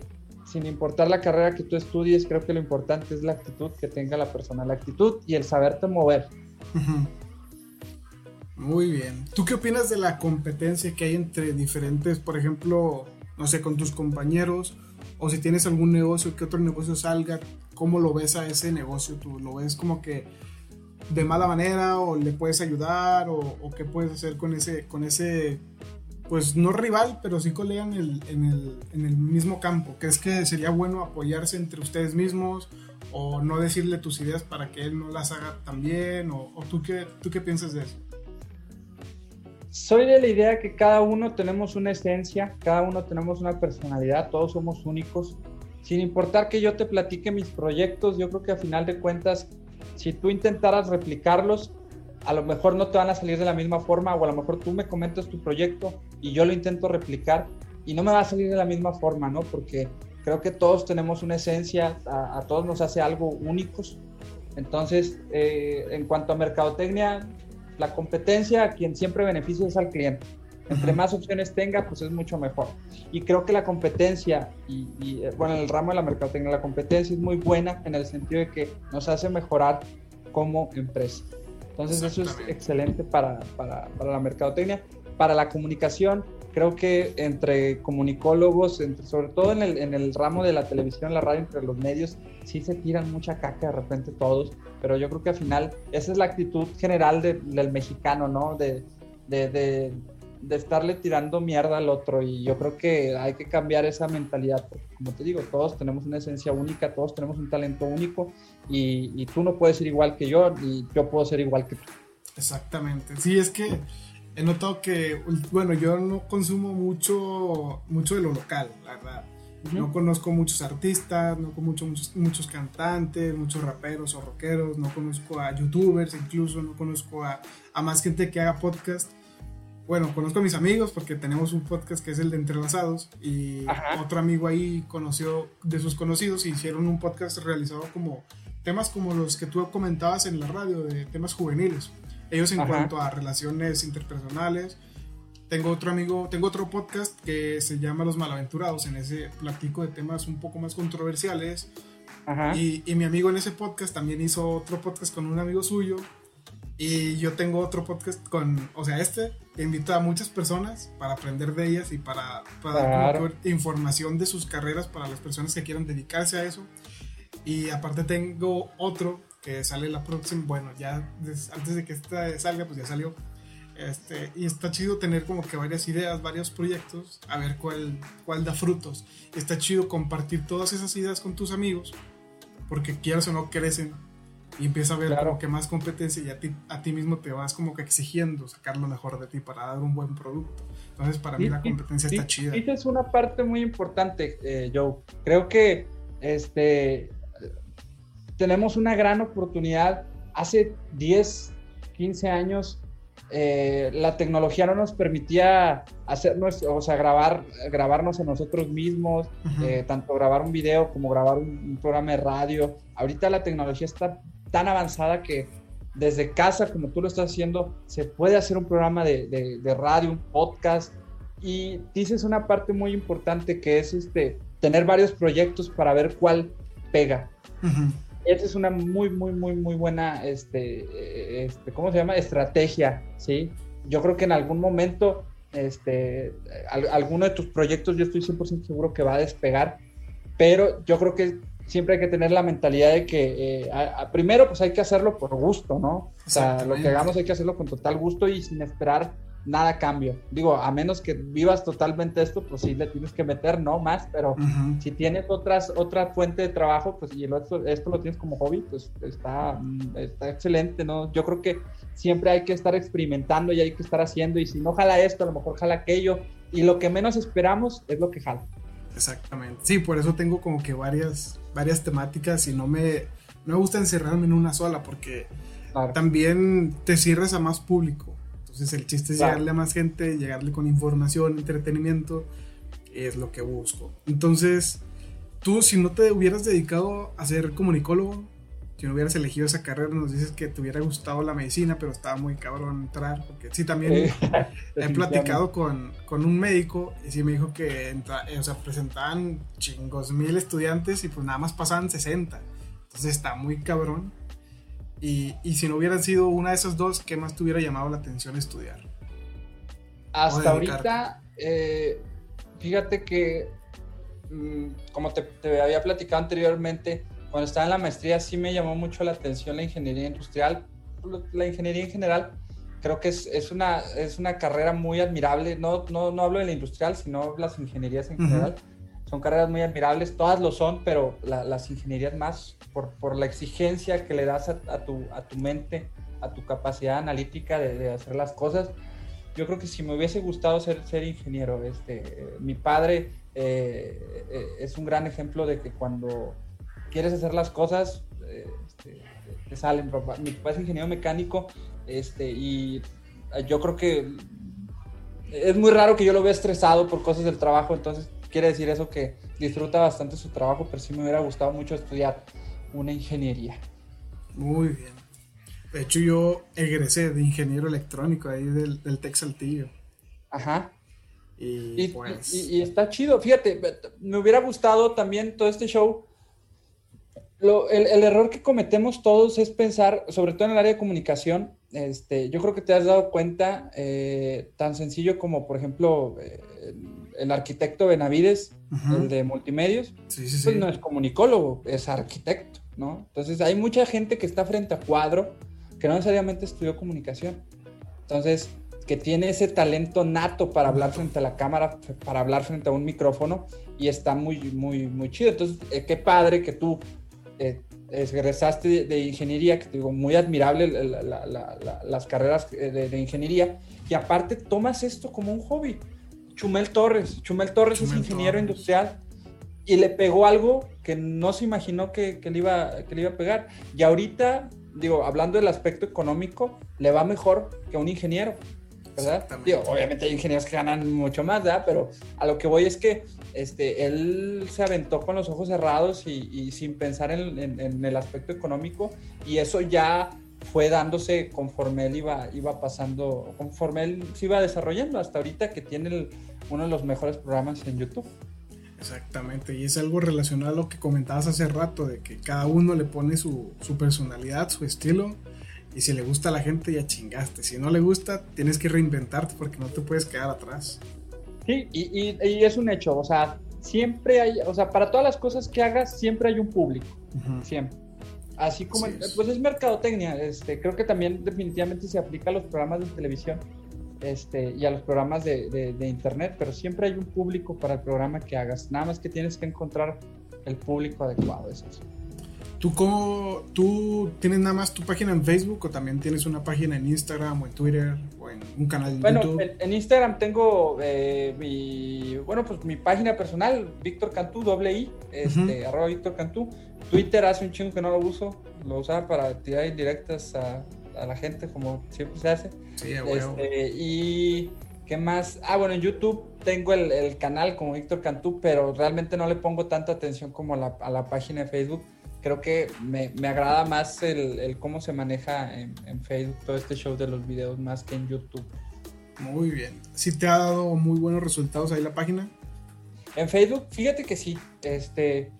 sin importar la carrera que tú estudies, creo que lo importante es la actitud que tenga la persona, la actitud y el saberte mover. Muy bien. ¿Tú qué opinas de la competencia que hay entre diferentes, por ejemplo, no sé, con tus compañeros? O si tienes algún negocio, que otro negocio salga, ¿cómo lo ves a ese negocio? ¿Tú lo ves como que de mala manera o le puedes ayudar o, qué puedes hacer con ese, con ese, pues no rival, pero sí colega en el, en el, en el mismo campo? ¿Crees que sería bueno apoyarse entre ustedes mismos o no decirle tus ideas para que él no las haga también? ¿O, o tú, qué, tú qué piensas de eso? soy de la idea que cada uno tenemos una esencia, cada uno tenemos una personalidad, todos somos únicos. Sin importar que yo te platique mis proyectos, yo creo que a final de cuentas, si tú intentaras replicarlos, a lo mejor no te van a salir de la misma forma o a lo mejor tú me comentas tu proyecto y yo lo intento replicar y no me va a salir de la misma forma, ¿no? Porque creo que todos tenemos una esencia, a, todos nos hace algo únicos. Entonces, eh, en cuanto a mercadotecnia, la competencia a quien siempre beneficia es al cliente. Entre más opciones tenga, pues es mucho mejor. Y creo que la competencia, y, eh, bueno, en el ramo de la mercadotecnia, la competencia es muy buena en el sentido de que nos hace mejorar como empresa. Entonces eso es excelente para, para, para la mercadotecnia. Para la comunicación, creo que entre comunicólogos, entre, sobre todo en el, en el, ramo de la televisión, la radio, entre los medios, sí se tiran mucha caca de repente todos, pero yo creo que al final esa es la actitud general del mexicano, ¿no? De, de, de, de, estarle tirando mierda al otro y yo creo que hay que cambiar esa mentalidad, porque como te digo, todos tenemos una esencia única, todos tenemos un talento único y, y tú no puedes ser igual que yo y yo puedo ser igual que tú. Exactamente, sí, es que he notado que, bueno, yo no consumo mucho, mucho de lo local, la verdad. No conozco muchos artistas, no conozco muchos, muchos cantantes, muchos raperos o rockeros, no conozco a youtubers incluso, no conozco a, a más gente que haga podcast. Bueno, conozco a mis amigos porque tenemos un podcast que es el de Entrelazados y otro amigo ahí conoció de sus conocidos y hicieron un podcast realizado como temas como los que tú comentabas en la radio, de temas juveniles. Ellos en cuanto a relaciones interpersonales. Tengo otro amigo, tengo otro podcast que se llama Los Malaventurados. En ese platico de temas un poco más controversiales. Y, y, mi amigo en ese podcast también hizo otro podcast con un amigo suyo. Y yo tengo otro podcast con, o sea, este, que invito a muchas personas para aprender de ellas y para, para dar información de sus carreras para las personas que quieran dedicarse a eso. Y aparte tengo otro que sale la próxima, bueno, ya antes de que esta salga, pues ya salió. Este, y está chido tener como que varias ideas, varios proyectos, a ver cuál, cuál da frutos. Está chido compartir todas esas ideas con tus amigos, porque quieras o no crecen y empieza a ver como que más competencia y a ti, a ti mismo te vas como que exigiendo sacar lo mejor de ti para dar un buen producto. Entonces para mí la competencia está chida. Esa es una parte muy importante, eh, Joe. Creo que este, tenemos una gran oportunidad. Hace 10, 15 años eh, la tecnología no nos permitía hacernos, o sea, grabar, grabarnos a nosotros mismos, eh, tanto grabar un video como grabar un, programa de radio. Ahorita la tecnología está tan avanzada que desde casa, como tú lo estás haciendo, se puede hacer un programa de, radio, un podcast. Y dices una parte muy importante que es este, tener varios proyectos para ver cuál pega esa es una muy, muy, muy, muy buena, este, este, ¿cómo se llama? Estrategia, ¿sí? Yo creo que en algún momento, este, alguno de tus proyectos yo estoy 100% seguro que va a despegar, pero yo creo que siempre hay que tener la mentalidad de que eh, primero pues hay que hacerlo por gusto, ¿no? O sea, lo que hagamos hay que hacerlo con total gusto y sin esperar nada cambio. Digo, a menos que vivas totalmente esto, pues sí le tienes que meter, no más, pero si tienes otras, otra fuente de trabajo, pues y esto, esto lo tienes como hobby, pues está, mm, está excelente, ¿no? Yo creo que siempre hay que estar experimentando y hay que estar haciendo, y si no jala esto, a lo mejor jala aquello, y lo que menos esperamos es lo que jala. Exactamente. Sí, por eso tengo como que varias, varias temáticas y no me, no me gusta encerrarme en una sola, porque también te cierres a más público. Entonces el chiste es llegarle a más gente, llegarle con información, entretenimiento, es lo que busco. Entonces, tú si no te hubieras dedicado a ser comunicólogo, si no hubieras elegido esa carrera, nos dices que te hubiera gustado la medicina, pero estaba muy cabrón entrar, porque sí, también he platicado con, con, un médico y sí me dijo que entra, o sea, presentaban chingos mil estudiantes y pues nada más pasaban 60. Entonces está muy cabrón. Y, y, si no hubieran sido una de esas dos, ¿qué más te hubiera llamado la atención estudiar? Hasta ahorita, eh, fíjate que, mm, como te, te, había platicado anteriormente, cuando estaba en la maestría sí me llamó mucho la atención la ingeniería industrial, la ingeniería en general. Creo que es, es una, es una carrera muy admirable. No, no, no hablo de la industrial, sino las ingenierías en general. Son carreras muy admirables, todas lo son, pero las ingenierías más por, por, la exigencia que le das a, a, tu, a tu mente, a tu capacidad analítica de, de, hacer las cosas. Yo creo que si me hubiese gustado ser, ser ingeniero, este, mi padre eh, eh, es un gran ejemplo de que cuando quieres hacer las cosas, eh, este, te salen. Papá. Mi papá es ingeniero mecánico este, y yo creo que es muy raro que yo lo vea estresado por cosas del trabajo, entonces quiere decir eso que disfruta bastante su trabajo, pero sí me hubiera gustado mucho estudiar una ingeniería. Muy bien. De hecho, yo egresé de ingeniero electrónico ahí del, del Saltillo. Ajá. Y, Y, pues. y- y está chido. Fíjate, me hubiera gustado también todo este show. Lo- el, el error que cometemos todos es pensar, sobre todo en el área de comunicación, este, yo creo que te has dado cuenta, eh, tan sencillo como, por ejemplo, eh, el, el arquitecto Benavides, Ujú. el de multimedios, Sí, sí, sí. pues no es comunicólogo, es arquitecto, ¿no? Entonces hay mucha gente que está frente a cuadro que no necesariamente estudió comunicación. Entonces, que tiene ese talento nato para hablar frente a la cámara, para hablar frente a un micrófono y está muy, muy, muy chido. Entonces, eh, qué padre que tú eh, egresaste de, de ingeniería, que te digo, muy admirable la- la- la- la- las carreras eh, de, de ingeniería y aparte tomas esto como un hobby. Chumel Torres, Chumel Torres Chumel es ingeniero Torres. industrial y le pegó algo que no se imaginó que, que le iba, que le iba a pegar. Y ahorita, digo, hablando del aspecto económico, le va mejor que a un ingeniero, ¿verdad? Digo, obviamente hay ingenieros que ganan mucho más, ¿verdad? Pero a lo que voy es que este, él se aventó con los ojos cerrados y, sin pensar en, el aspecto económico y eso ya fue dándose conforme él iba, iba pasando, conforme él se iba desarrollando hasta ahorita que tiene uno de los mejores programas en YouTube. Exactamente, y es algo relacionado a lo que comentabas hace rato, de que cada uno le pone su, su personalidad, su estilo, y si le gusta a la gente ya chingaste, si no le gusta tienes que reinventarte porque no te puedes quedar atrás. Sí, y, y- y es un hecho, o sea, siempre hay, o sea, para todas las cosas que hagas, siempre hay un público, siempre. Así como, es. pues es mercadotecnia, este, creo que también definitivamente se aplica a los programas de televisión este, y a los programas de, de- de internet, pero siempre hay un público para el programa que hagas, nada más que tienes que encontrar el público adecuado, eso sí. ¿Tú, cómo, ¿Tú tienes nada más tu página en Facebook o también tienes una página en Instagram o en Twitter o en un canal de Bueno, YouTube? en, en Instagram tengo eh, mi, bueno, pues mi página personal, Víctor Cantú, doble I, este, arroba Víctor Cantú. Twitter hace un chingo que no lo uso, lo usaba para tirar indirectas a, a la gente, como siempre se hace. Sí. Este, y qué más, ah, bueno, en YouTube tengo el, el canal como Víctor Cantú, pero realmente no le pongo tanta atención como la, a la página de Facebook. Creo que me, me agrada más el, el cómo se maneja en, en Facebook todo este show de los videos más que en YouTube. Muy bien. ¿Sí te ha dado muy buenos resultados ahí la página? En Facebook, fíjate que sí, este,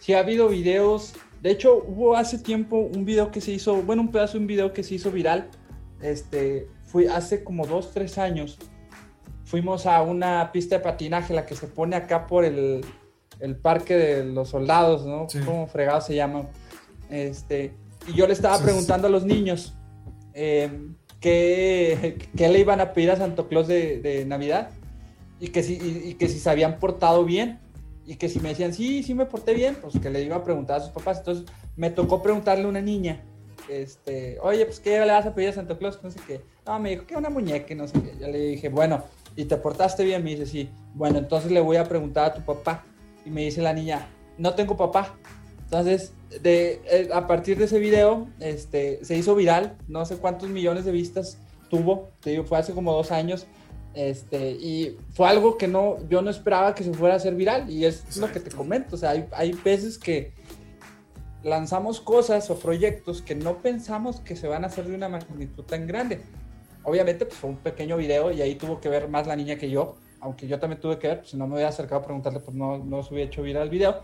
sí ha habido videos, de hecho hubo hace tiempo un video que se hizo, bueno, un pedazo de un video que se hizo viral, este, fui hace como dos, tres años, fuimos a una pista de patinaje, la que se pone acá por el, el parque de los soldados, ¿no? Sí. ¿Cómo fregado se llama? Este, y yo le estaba preguntando a los niños eh, qué, qué le iban a pedir a Santo Claus de, de Navidad y que, si, y, y que si se habían portado bien y que si me decían, sí, sí me porté bien, pues que le iba a preguntar a sus papás. Entonces me tocó preguntarle a una niña, este, oye, pues ¿qué le vas a pedir a Santa Claus? No sé qué. No, me dijo que una muñeca, no sé qué. Yo le dije, bueno, ¿y te portaste bien? Me dice, sí. Bueno, entonces le voy a preguntar a tu papá. Y me dice la niña, no tengo papá. Entonces, de, eh, a partir de ese video, este, se hizo viral, no sé cuántos millones de vistas tuvo, te digo, fue hace como dos años, este, y fue algo que no, yo no esperaba que se fuera a hacer viral, y es lo que te comento, o sea, hay, hay veces que lanzamos cosas o proyectos que no pensamos que se van a hacer de una magnitud tan grande. Obviamente, pues fue un pequeño video y ahí tuvo que ver más la niña que yo, aunque yo también tuve que ver, pues si no me hubiera acercado a preguntarle, pues no, no se hubiera hecho viral el video.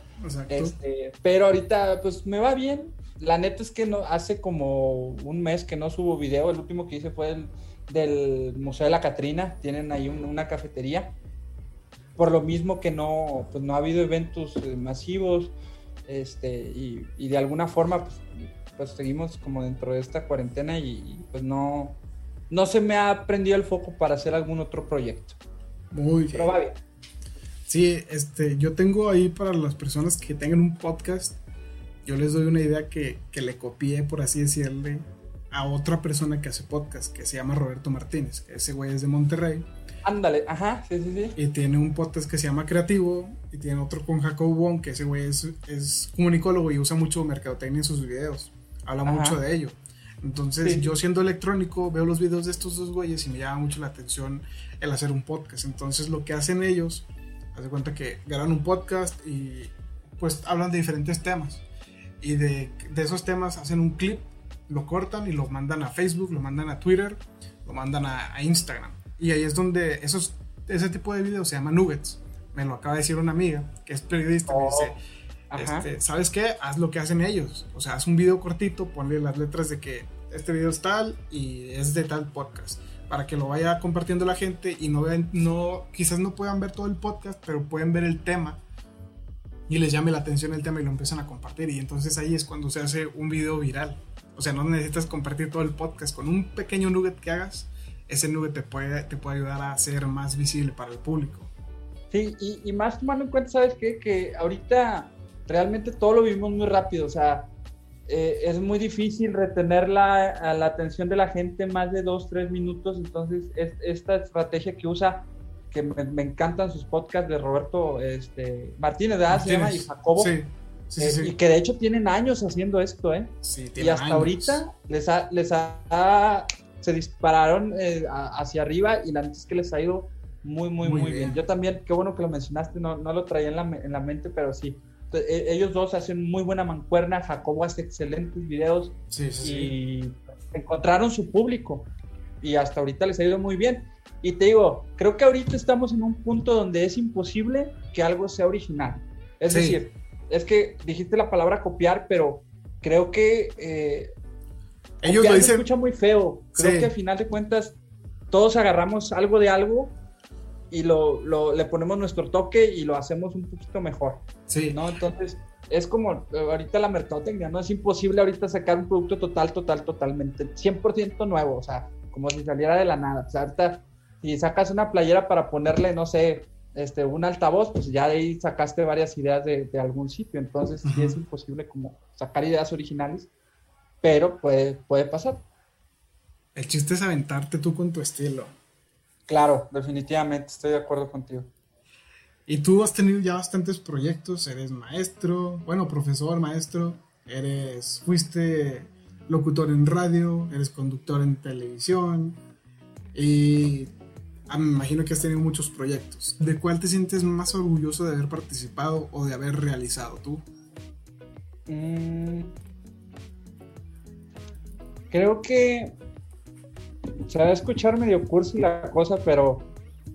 Este, pero ahorita, pues me va bien. La neta es que no, hace como un mes que no subo video. El último que hice fue el del Museo de la Catrina. Tienen ahí una cafetería. Por lo mismo que no, pues no ha habido eventos eh, masivos. Este, y, y de alguna forma, pues, pues, seguimos como dentro de esta cuarentena y, pues no, no se me ha prendido el foco para hacer algún otro proyecto. Muy bien. Bien. Sí, este, yo tengo ahí para las personas que tengan un podcast, yo les doy una idea que, que le copié, por así decirle, a otra persona que hace podcast, que se llama Roberto Martínez, que ese güey es de Monterrey. Ándale, ajá, sí, sí, sí. Y tiene un podcast que se llama Creativo, y tiene otro con Jacob Wong, que ese güey es, es comunicólogo y usa mucho mercadotecnia en sus videos. Habla mucho de ello. Entonces, yo siendo electrónico, veo los videos de estos dos güeyes y me llama mucho la atención el hacer un podcast. Entonces, lo que hacen ellos, haz de cuenta que graban un podcast y pues hablan de diferentes temas. Y de, de esos temas hacen un clip, lo cortan y lo mandan a Facebook, lo mandan a Twitter, lo mandan a, Instagram. Y ahí es donde esos, ese tipo de videos se llama nuggets. Me lo acaba de decir una amiga que es periodista. Me dice, oh, este, ¿sabes qué? Haz lo que hacen ellos. O sea, haz un video cortito, ponle las letras de que este video es tal y es de tal podcast para que lo vaya compartiendo la gente y no vean, no, quizás no puedan ver todo el podcast, pero pueden ver el tema y les llame la atención el tema y lo empiezan a compartir y entonces ahí es cuando se hace un video viral. O sea, no necesitas compartir todo el podcast con un pequeño nugget que hagas, ese nugget te puede, te puede ayudar a ser más visible para el público. Sí, y, y más tomando en cuenta, ¿sabes qué? Que ahorita realmente todo lo vivimos muy rápido, o sea, eh, es muy difícil retener la, la, atención de la gente más de dos, tres minutos. Entonces, esta estrategia que usa, que me, encantan sus podcasts de Roberto este, Martínez, de Se llama y Jacobo. Sí, eh, y que de hecho tienen años haciendo esto, ¿eh? y hasta ahorita les ha, les ha, se dispararon eh, hacia arriba y la neta es que les ha ido muy, muy, muy, bien. Yo también, qué bueno que lo mencionaste, no, no lo traía en la, en la mente, pero sí ellos dos hacen muy buena mancuerna, Jacobo hace excelentes videos y encontraron su público y hasta ahorita les ha ido muy bien. Y te digo, creo que ahorita estamos en un punto donde es imposible que algo sea original. Es decir, es que dijiste la palabra copiar, pero creo que eh, ellos lo dicen. Se escucha muy feo. Creo que al final de cuentas todos agarramos algo de algo y lo, lo, le ponemos nuestro toque y lo hacemos un poquito mejor. Sí. ¿no? Entonces, es como eh, ahorita la mercadotecnia, ¿no? Es imposible ahorita sacar un producto total, total, totalmente, 100% nuevo, o sea, como si saliera de la nada. O sea, ahorita, si sacas una playera para ponerle, no sé, este, un altavoz, pues ya de ahí sacaste varias ideas de, de algún sitio. Entonces, sí es imposible como sacar ideas originales, pero puede, puede pasar. El chiste es aventarte tú con tu estilo. Claro, definitivamente, estoy de acuerdo contigo. Y tú has tenido ya bastantes proyectos, eres maestro, bueno, profesor, maestro, eres, fuiste locutor en radio, eres conductor en televisión y ah, me imagino que has tenido muchos proyectos. ¿De cuál te sientes más orgulloso de haber participado o de haber realizado tú? Mm, creo que se va a escuchar medio cursi la cosa, pero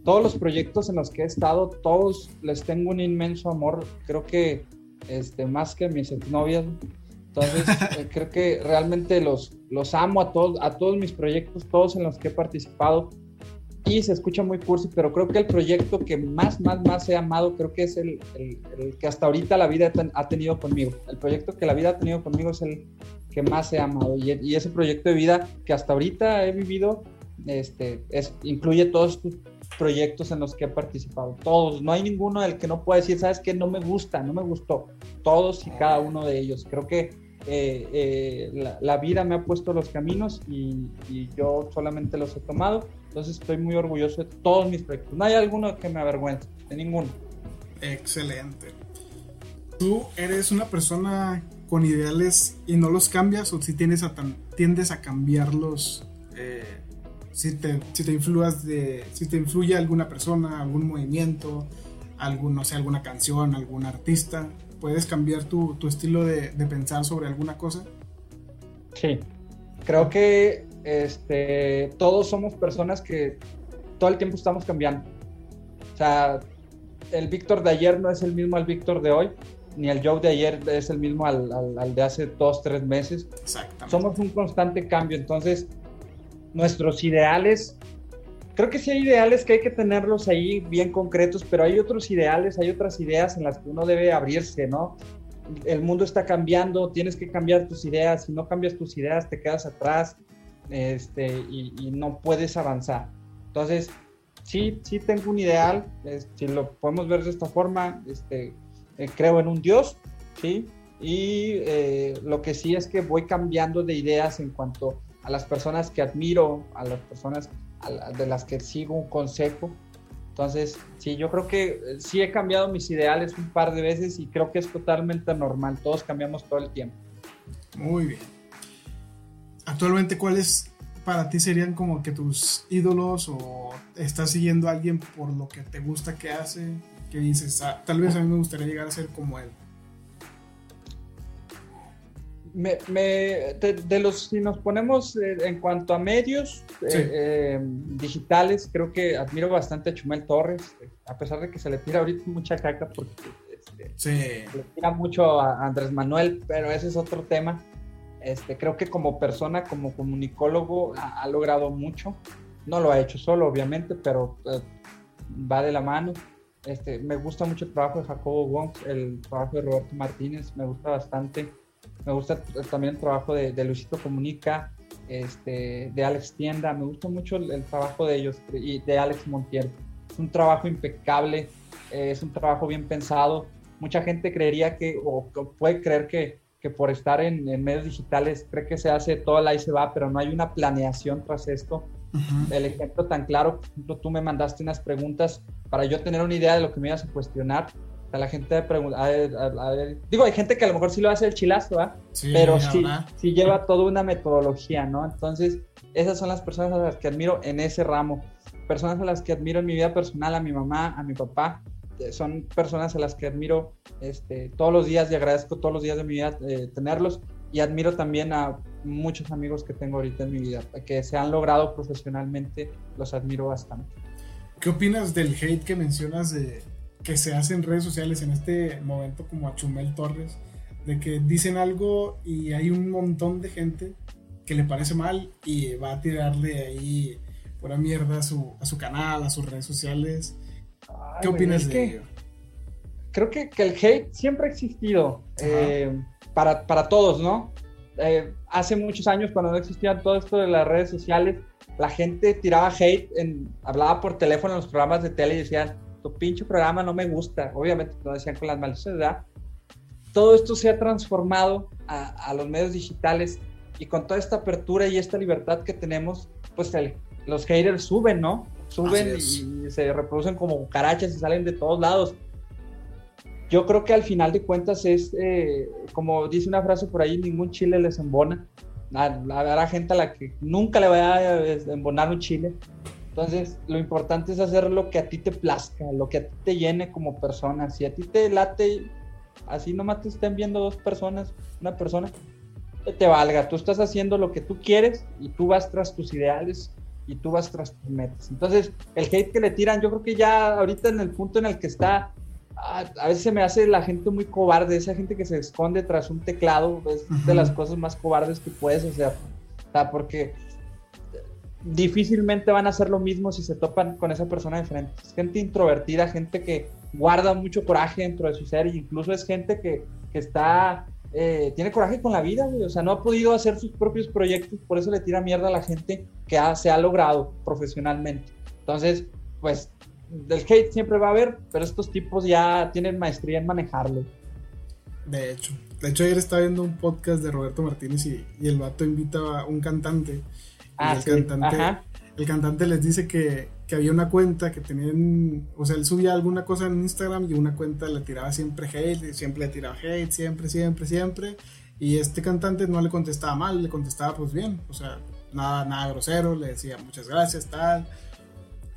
todos los proyectos en los que he estado, todos les tengo un inmenso amor, creo que este, más que mis exnovias. Entonces, (laughs) eh, creo que realmente los, los amo a todos, a todos mis proyectos, todos en los que he participado. Y se escucha muy cursi, pero creo que el proyecto que más, más, más he amado, creo que es el, el, que hasta ahorita la vida ha tenido conmigo. El proyecto que la vida ha tenido conmigo es el que más he amado. Y, y ese proyecto de vida que hasta ahorita he vivido, este, es, incluye todos estos proyectos en los que he participado. Todos. No hay ninguno del que no pueda decir, sabes que no me gusta, no me gustó. Todos y cada uno de ellos. Creo que eh, eh, la, vida me ha puesto los caminos y, yo solamente los he tomado. Entonces estoy muy orgulloso de todos mis proyectos. No hay alguno que me avergüence, de ninguno. Excelente. ¿Tú eres una persona con ideales y no los cambias o si tienes a tiendes a cambiarlos? Eh, si te, si te, de, si te influye alguna persona, algún movimiento, algún, no sé, alguna canción, algún artista, ¿puedes cambiar tu, tu estilo de, de, pensar sobre alguna cosa? Sí, creo que este, todos somos personas que todo el tiempo estamos cambiando. sea, el Víctor de ayer no es el mismo al Víctor de hoy, ni el Joe de ayer es el mismo al, al, de hace dos, tres meses. Exactamente. Somos un constante cambio, entonces nuestros ideales, creo que sí hay ideales que hay que tenerlos ahí bien concretos, pero hay otros ideales, hay otras ideas en las que uno debe abrirse, ¿no? El mundo está cambiando, tienes que cambiar tus ideas, si no cambias tus ideas te quedas atrás este, y, y no puedes avanzar. Entonces, sí, sí tengo un ideal, si lo podemos ver de esta forma, este, eh, creo en un Dios, ¿sí? Y eh, lo que sí es que voy cambiando de ideas en cuanto a las personas que admiro, a las personas de las que sigo un consejo. Entonces, sí, yo creo que eh, sí he cambiado mis ideales un par de veces y creo que es totalmente normal. Todos cambiamos todo el tiempo. Muy bien. Actualmente, ¿cuáles para ti serían como que tus ídolos o estás siguiendo a alguien por lo que te gusta que hace? Que dices, ah, tal vez a mí me gustaría llegar a ser como él me, de, los, si nos ponemos eh, en cuanto a medios eh, eh, digitales, creo que admiro bastante a Chumel Torres, a pesar de que se le tira ahorita mucha caca porque este, se le tira mucho a Andrés Manuel, pero ese es otro tema. Este, creo que como persona, como comunicólogo, ha, logrado mucho. No lo ha hecho solo, obviamente, pero va de la mano. Este, me gusta mucho el trabajo de Jacobo Wong, el trabajo de Roberto Martínez, me gusta bastante. Me gusta también el trabajo de, de Luisito Comunica, este, de Alex Tienda. Me gusta mucho el, trabajo de ellos y de Alex Montiel. Es un trabajo impecable, eh, es un trabajo bien pensado. Mucha gente creería que, o, puede creer que, que por estar en, medios digitales cree que se hace todo la y se va, pero no hay una planeación tras esto. El ejemplo tan claro, por ejemplo, tú me mandaste unas preguntas para yo tener una idea de lo que me ibas a cuestionar. A la gente pregunta, digo, hay gente que a lo mejor sí lo hace el chilazo, pero sí, sí lleva toda una metodología, ¿no? Entonces, esas son las personas a las que admiro en ese ramo. Personas a las que admiro en mi vida personal, a mi mamá, a mi papá, eh, son personas a las que admiro este, todos los días y agradezco todos los días de mi vida eh, tenerlos. Y admiro también a muchos amigos que tengo ahorita en mi vida, que se han logrado profesionalmente, los admiro bastante. ¿Qué opinas del hate que mencionas de, que se hace en redes sociales en este momento como a Chumel Torres, de que dicen algo y hay un montón de gente que le parece mal y va a tirarle ahí pura mierda a su, a su canal, a sus redes sociales. ¿Qué opinas de ello? Creo que, que, el hate siempre ha existido eh, para, para, todos, ¿no? Eh, hace muchos años, cuando no existía todo esto de las redes sociales, la gente tiraba hate, en, hablaba por teléfono en los programas de tele y decían, tu pinche programa no me gusta. Obviamente lo decían con las malicias, ¿verdad? Todo esto se ha transformado a, los medios digitales y con toda esta apertura y esta libertad que tenemos, pues los haters suben, ¿no? Suben y, se reproducen como cucarachas y salen de todos lados. Yo creo que al final de cuentas es, eh, como dice una frase por ahí, ningún chile les embona. Habrá gente a la que nunca le vaya a embonar un chile entonces, lo importante es hacer lo que a ti te plazca, lo que a ti te llene como persona. Si a ti te late, así nomás te estén viendo dos personas, una persona, que te valga. Tú estás haciendo lo que tú quieres y tú vas tras tus ideales y tú vas tras tus metas. Entonces, el hate que le tiran, yo creo que ya ahorita en el punto en el que está, a, veces se me hace la gente muy cobarde, esa gente que se esconde tras un teclado, es de las cosas más cobardes que puedes hacer. O sea, porque difícilmente van a hacer lo mismo si se topan con esa persona de frente. Es gente introvertida, gente que guarda mucho coraje dentro de su ser e incluso es gente que, que está, eh, tiene coraje con la vida, O sea, no ha podido hacer sus propios proyectos, por eso le tira mierda a la gente que se ha logrado profesionalmente. Entonces, pues, del hate siempre va a haber, pero estos tipos ya tienen maestría en manejarlo. De hecho, de hecho ayer estaba viendo un podcast de Roberto Martínez y, y el vato invita a un cantante Ah, el, cantante, el cantante les dice que, que, había una cuenta que tenían, o sea, él subía alguna cosa en Instagram y una cuenta le tiraba siempre hate, siempre le tiraba hate, siempre, siempre, siempre. Y este cantante no le contestaba mal, le contestaba pues bien, o sea, nada, nada grosero, le decía muchas gracias, tal.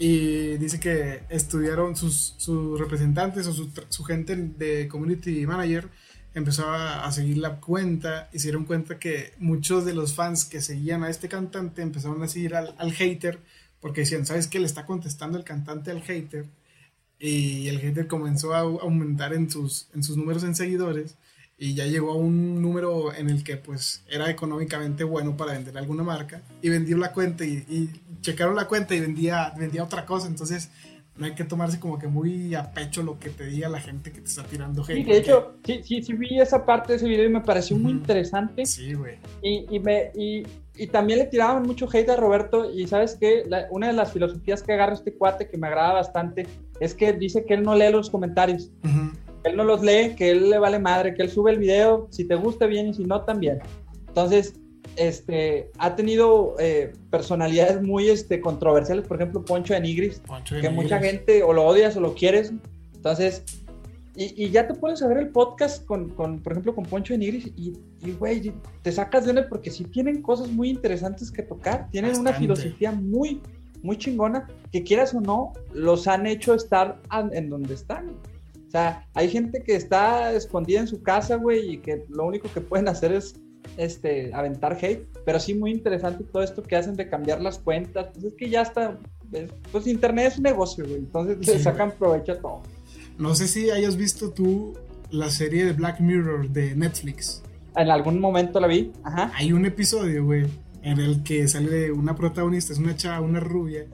Y dice que estudiaron sus, sus representantes o su, su gente de community manager empezó a, seguir la cuenta y se dieron cuenta que muchos de los fans que seguían a este cantante empezaron a seguir al, hater porque decían, ¿sabes qué? Le está contestando el cantante al hater y el hater comenzó a aumentar en sus, en sus números en seguidores y ya llegó a un número en el que pues era económicamente bueno para vender alguna marca y vendió la cuenta y, checaron la cuenta y vendía, vendía otra cosa, entonces no hay que tomarse como que muy a pecho lo que te diga la gente que te está tirando hate. Sí, de hecho, sí, sí, sí vi esa parte de ese video y me pareció muy interesante. Sí, güey. Y, y, me, y, y, también le tiraban mucho hate a Roberto y sabes que una de las filosofías que agarra este cuate que me agrada bastante es que dice que él no lee los comentarios. Él no los lee, que él le vale madre, que él sube el video, si te gusta bien y si no también. Entonces, este, ha tenido eh, personalidades muy este, controversiales, por ejemplo, Poncho de Nigris, que mucha gente o lo odias o lo quieres. Entonces, y, ya te puedes saber el podcast con, con, por ejemplo, con Poncho de Nigris y, güey, te sacas de él porque sí tienen cosas muy interesantes que tocar, tienen una filosofía muy, muy chingona, que quieras o no, los han hecho estar en donde están. O sea, hay gente que está escondida en su casa, güey, y que lo único que pueden hacer es este, aventar hate, pero sí muy interesante todo esto que hacen de cambiar las cuentas, pues es que ya está, pues internet es un negocio, güey, entonces se sacan provecho a todo. No sé si hayas visto tú la serie de Black Mirror de Netflix. En algún momento la vi, ajá. Hay un episodio, güey, en el que sale una protagonista, es una chava, una rubia,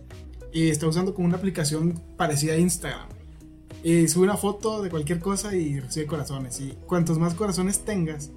y está usando como una aplicación parecida a Instagram. Y sube una foto de cualquier cosa y recibe corazones. Y cuantos más corazones tengas,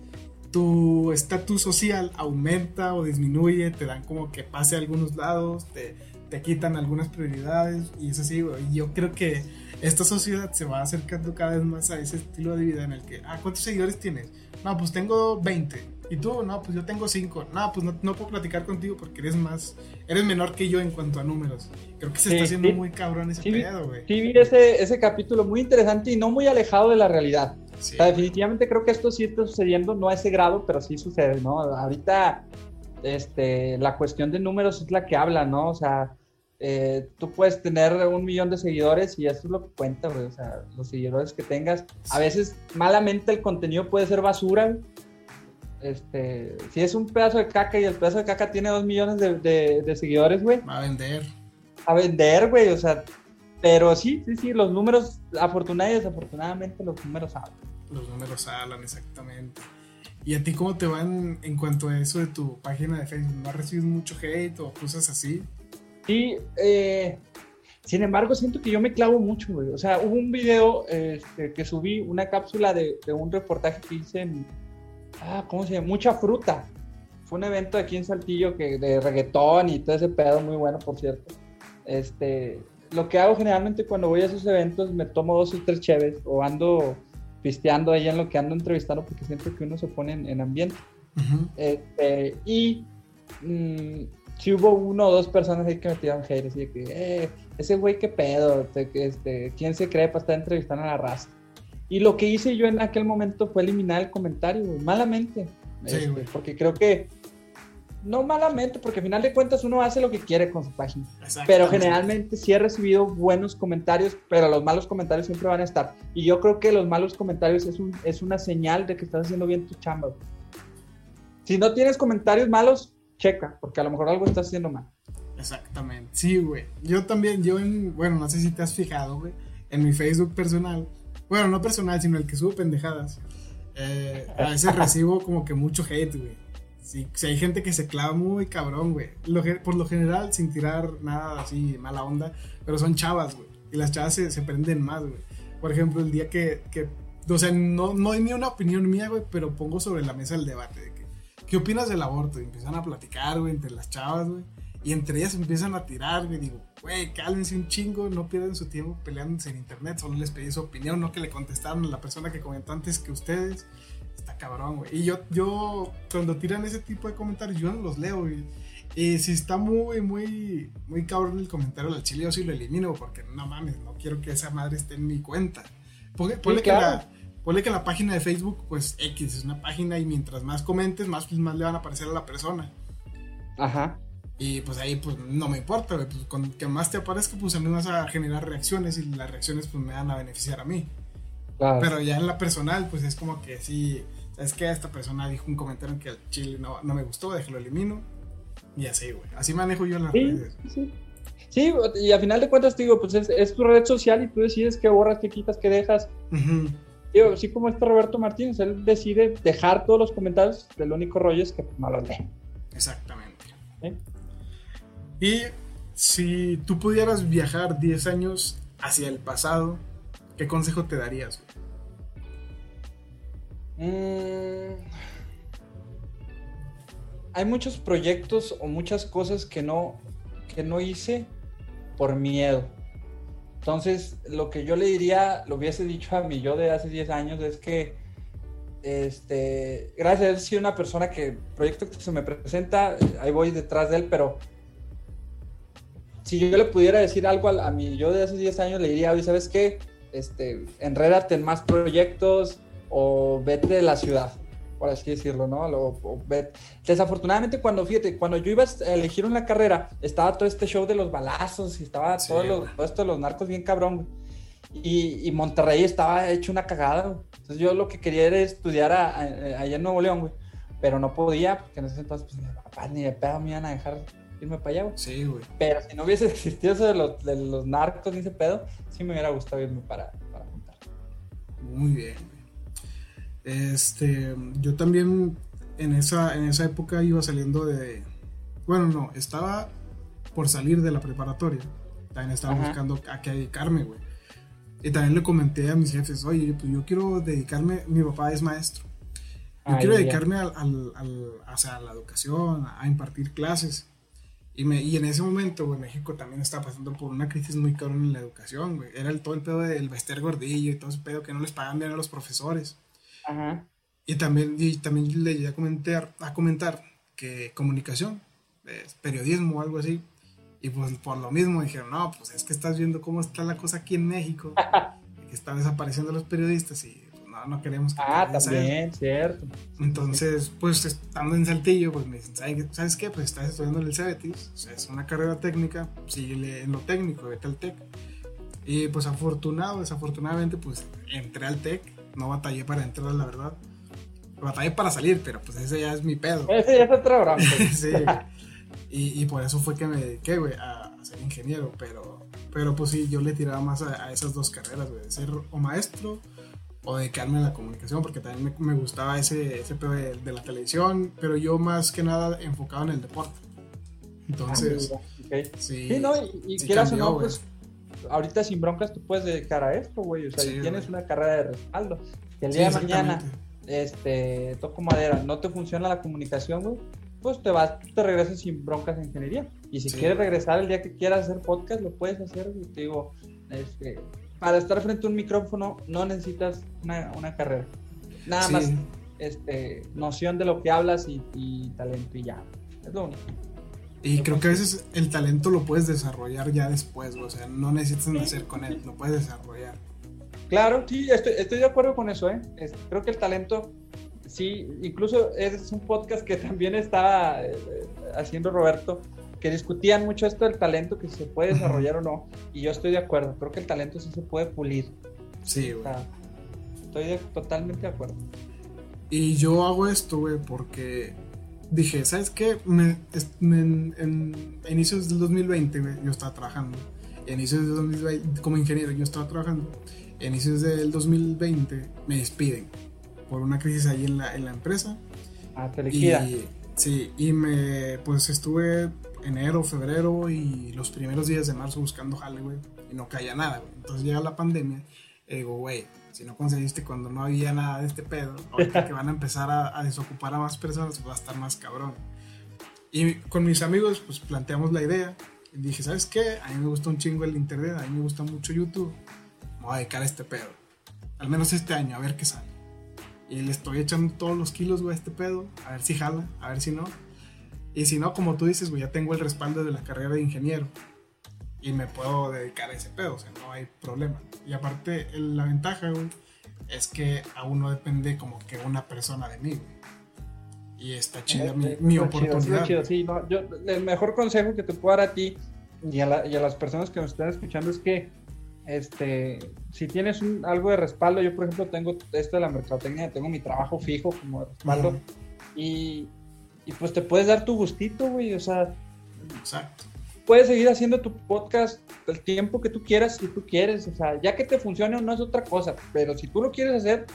tu estatus social aumenta o disminuye, te dan como que pase a algunos lados, te, te quitan algunas prioridades y es así, güey. Yo creo que esta sociedad se va acercando cada vez más a ese estilo de vida en el que, ah, ¿cuántos seguidores tienes? No, pues tengo 20. ¿Y tú? No, pues yo tengo 5. No, pues no, puedo platicar contigo porque eres más, eres menor que yo en cuanto a números. Creo que se está haciendo muy cabrón ese pedo, güey. Sí, vi ese, ese capítulo muy interesante y no muy alejado de la realidad definitivamente creo que esto sí está sucediendo, no a ese grado, pero sí sucede, ¿no? Ahorita este, la cuestión de números es la que habla, ¿no? O sea, eh, tú puedes tener un millón de seguidores y eso es lo que cuenta, güey. O sea, los seguidores que tengas. A veces, malamente, el contenido puede ser basura. Este, si es un pedazo de caca y el pedazo de caca tiene dos millones de, de seguidores, güey. A vender. A vender, güey. O sea, pero sí, sí, sí, los números, afortunadamente y desafortunadamente, los números hablan. Los números hablan, exactamente. ¿Y a ti cómo te van en cuanto a eso de tu página de Facebook? ¿No has recibido mucho hate o cosas así? Sí, eh, sin embargo, siento que yo me clavo mucho, güey. O sea, hubo un video este, que subí, una cápsula de, un reportaje que hice en. Ah, ¿cómo se llama? Mucha fruta. Fue un evento aquí en Saltillo que, de reggaetón y todo ese pedo, muy bueno, por cierto. Este, lo que hago generalmente cuando voy a esos eventos, me tomo dos o tres cheves o ando pisteando ahí en lo que ando entrevistando, porque siempre que uno se pone en, ambiente. Este, y mm, si hubo uno o dos personas ahí que me tiraron hate, así de que, eh, ese güey qué pedo, este, ¿quién se cree para estar entrevistando a la raza? Y lo que hice yo en aquel momento fue eliminar el comentario, malamente. Este, porque creo que no malamente, porque al final de cuentas uno hace lo que quiere con su página. Pero generalmente sí he recibido buenos comentarios, pero los malos comentarios siempre van a estar. Y yo creo que los malos comentarios es, un, es una señal de que estás haciendo bien tu chamba. Si no tienes comentarios malos, checa, porque a lo mejor algo estás haciendo mal. Exactamente. Sí, güey. Yo también, yo en, bueno, no sé si te has fijado, güey, en mi Facebook personal. Bueno, no personal, sino el que subo pendejadas. Eh, a veces (laughs) recibo como que mucho hate, güey Sí, hay gente que se clava muy cabrón, güey. por lo general, sin tirar nada así, mala onda, pero son chavas, güey. Y las chavas se, prenden más, güey. Por ejemplo, el día que, que o sea, no, no hay ni una opinión mía, güey, pero pongo sobre la mesa el debate de que, ¿qué opinas del aborto? Y empiezan a platicar, güey, entre las chavas, güey. Y entre ellas empiezan a tirar, güey. Digo, güey, cálmense un chingo, no pierdan su tiempo peleándose en internet. Solo les pedí su opinión, no que le contestaron a la persona que comentó antes que ustedes está cabrón, güey. Y yo, yo, cuando tiran ese tipo de comentarios, yo no los leo, güey. Y si está muy, muy, muy cabrón el comentario del chile, yo sí lo elimino, porque no mames, no quiero que esa madre esté en mi cuenta. Ponle, que, la, que la página de Facebook, pues X, es una página y mientras más comentes, más, pues, más le van a aparecer a la persona. Ajá. Y pues ahí, pues no me importa, güey. Pues con que más te aparezca, pues a mí vas a generar reacciones y las reacciones, pues me van a beneficiar a mí. Pero ya en la personal, pues es como que sí, es que esta persona dijo un comentario en que el chile no, no me gustó, déjalo elimino. Y así, güey. Así manejo yo en las redes. Sí. Sí, y a final de cuentas, te digo, pues es, tu red social y tú decides qué borras, qué quitas, qué dejas. Digo, así como este Roberto Martínez, él decide dejar todos los comentarios, el único rollo es que pues, no los lee. Exactamente. Y si tú pudieras viajar 10 años hacia el pasado, ¿qué consejo te darías? Mm. hay muchos proyectos o muchas cosas que no, que no hice por miedo. Entonces, lo que yo le diría, lo hubiese dicho a mi yo de hace 10 años, es que, este, gracias a él, soy una persona que, proyecto que se me presenta, ahí voy detrás de él, pero si yo le pudiera decir algo a, mi yo de hace 10 años, le diría, oye, ¿sabes qué? Este, enrédate en más proyectos o vete de la ciudad por así decirlo, ¿no? Desafortunadamente, cuando, fíjate, cuando yo iba a elegir una carrera, estaba todo este show de los balazos y estaba todo, esto de los narcos bien cabrón. Y, y, Monterrey estaba hecho una cagada. Entonces yo lo que quería era estudiar allá en Nuevo León, güey. Pero no podía, porque en ese entonces, pues, ni de pedo me iban a dejar irme para allá, güey. Sí, güey. Pero si no hubiese (laughs) existido eso de los, de los narcos ni ese pedo, sí me hubiera gustado irme para, para juntar. Muy bien. Este, yo también en esa, en esa época iba saliendo de... Bueno, no, estaba por salir de la preparatoria. También estaba buscando a qué dedicarme, güey. Y también le comenté a mis jefes, oye, pues yo quiero dedicarme, mi papá es maestro. Yo quiero dedicarme al, al, a la educación, a impartir clases. Y, me, y en ese momento, güey, México también estaba pasando por una crisis muy cabrón en la educación, güey. Era el, todo el pedo del vestir gordillo y todo ese pedo que no les pagan bien a los profesores. Y también, y también le llegué a comentar, a comentar que comunicación, periodismo o algo así. Y pues por lo mismo dijeron, no, pues es que estás viendo cómo está la cosa aquí en México, (laughs) que están desapareciendo los periodistas y no, no queremos que Ah, también, cierto. Entonces, pues estando en Saltillo, pues me dicen, ¿sabes qué? Pues estás estudiando en el Cebetis, o sea, es una carrera técnica, sigue en lo técnico, vete al TEC. Y pues afortunado, desafortunadamente, pues entré al TEC no batallé para entrar, la verdad. Batallé para salir, pero pues ese ya es mi pedo. Ese ya es otro broma. (laughs) sí. Y, y, por eso fue que me dediqué, güey, a, ser ingeniero. Pero, pero pues sí, yo le tiraba más a, esas dos carreras, güey, de ser o maestro o dedicarme a la comunicación, porque también me, gustaba ese, ese pedo de, la televisión, pero yo más que nada enfocado en el deporte. Entonces, ah, sí, no, y, quieras o no, pues ahorita sin broncas tú puedes dedicar a esto, güey. O sea, tienes una carrera de respaldo. Que el día de mañana, este, toco madera, no te funciona la comunicación, güey, pues te vas, te regresas sin broncas en ingeniería. Y si quieres regresar el día que quieras hacer podcast, lo puedes hacer, güey. Te digo, este, para estar frente a un micrófono no necesitas una, carrera. Nada más este, noción de lo que hablas y, y talento y ya. Es lo único. Y creo que a veces el talento lo puedes desarrollar ya después, o sea, no necesitas nacer con él, lo puedes desarrollar. Claro, sí, estoy, estoy de acuerdo con eso, ¿eh? creo que el talento, sí, incluso es un podcast que (laughs) también estaba eh, haciendo Roberto, que discutían mucho esto del talento, que se puede desarrollar o no, y yo estoy de acuerdo, creo que el talento sí se puede pulir. Sí, güey. estoy totalmente de acuerdo. Y yo hago esto, güey, porque dije, ¿sabes qué? Me, en, inicios del 2020 yo estaba trabajando. En inicios del 2020, como ingeniero, yo estaba trabajando. En inicios del 2020 me despiden por una crisis ahí en la, en la empresa. Ah, te y, Sí, y me, pues estuve enero, febrero y los primeros días de marzo buscando jale, güey, y no caía nada, güey. Entonces llega la pandemia y digo, güey, si no conseguiste cuando no había nada de este pedo, ahorita (laughs) que van a empezar a, desocupar a más personas, va a estar más cabrón. Y con mis amigos, pues planteamos la idea. Y dije, ¿sabes qué? A mí me gusta un chingo el internet, a mí me gusta mucho YouTube. Me voy a dedicar a este pedo. Al menos este año, a ver qué sale. Y le estoy echando todos los kilos, güey, a este pedo. A ver si jala, a ver si no. Y si no, como tú dices, güey, ya tengo el respaldo de la carrera de ingeniero y me puedo dedicar a ese pedo, o sea, no hay problema. Y aparte, la ventaja, güey, es que aún no depende como que una persona de mí, Y está chida mi, mi oportunidad. sí, no, yo, el mejor consejo que te puedo dar a ti y a, las personas que nos están escuchando es que este, si tienes algo de respaldo, yo por ejemplo tengo esto de la mercadotecnia, tengo mi trabajo fijo como respaldo y, y, pues te puedes dar tu gustito, güey, o sea, Exacto puedes seguir haciendo tu podcast el tiempo que tú quieras si tú quieres. O sea, ya que te funcione no es otra cosa, pero si tú lo quieres hacer,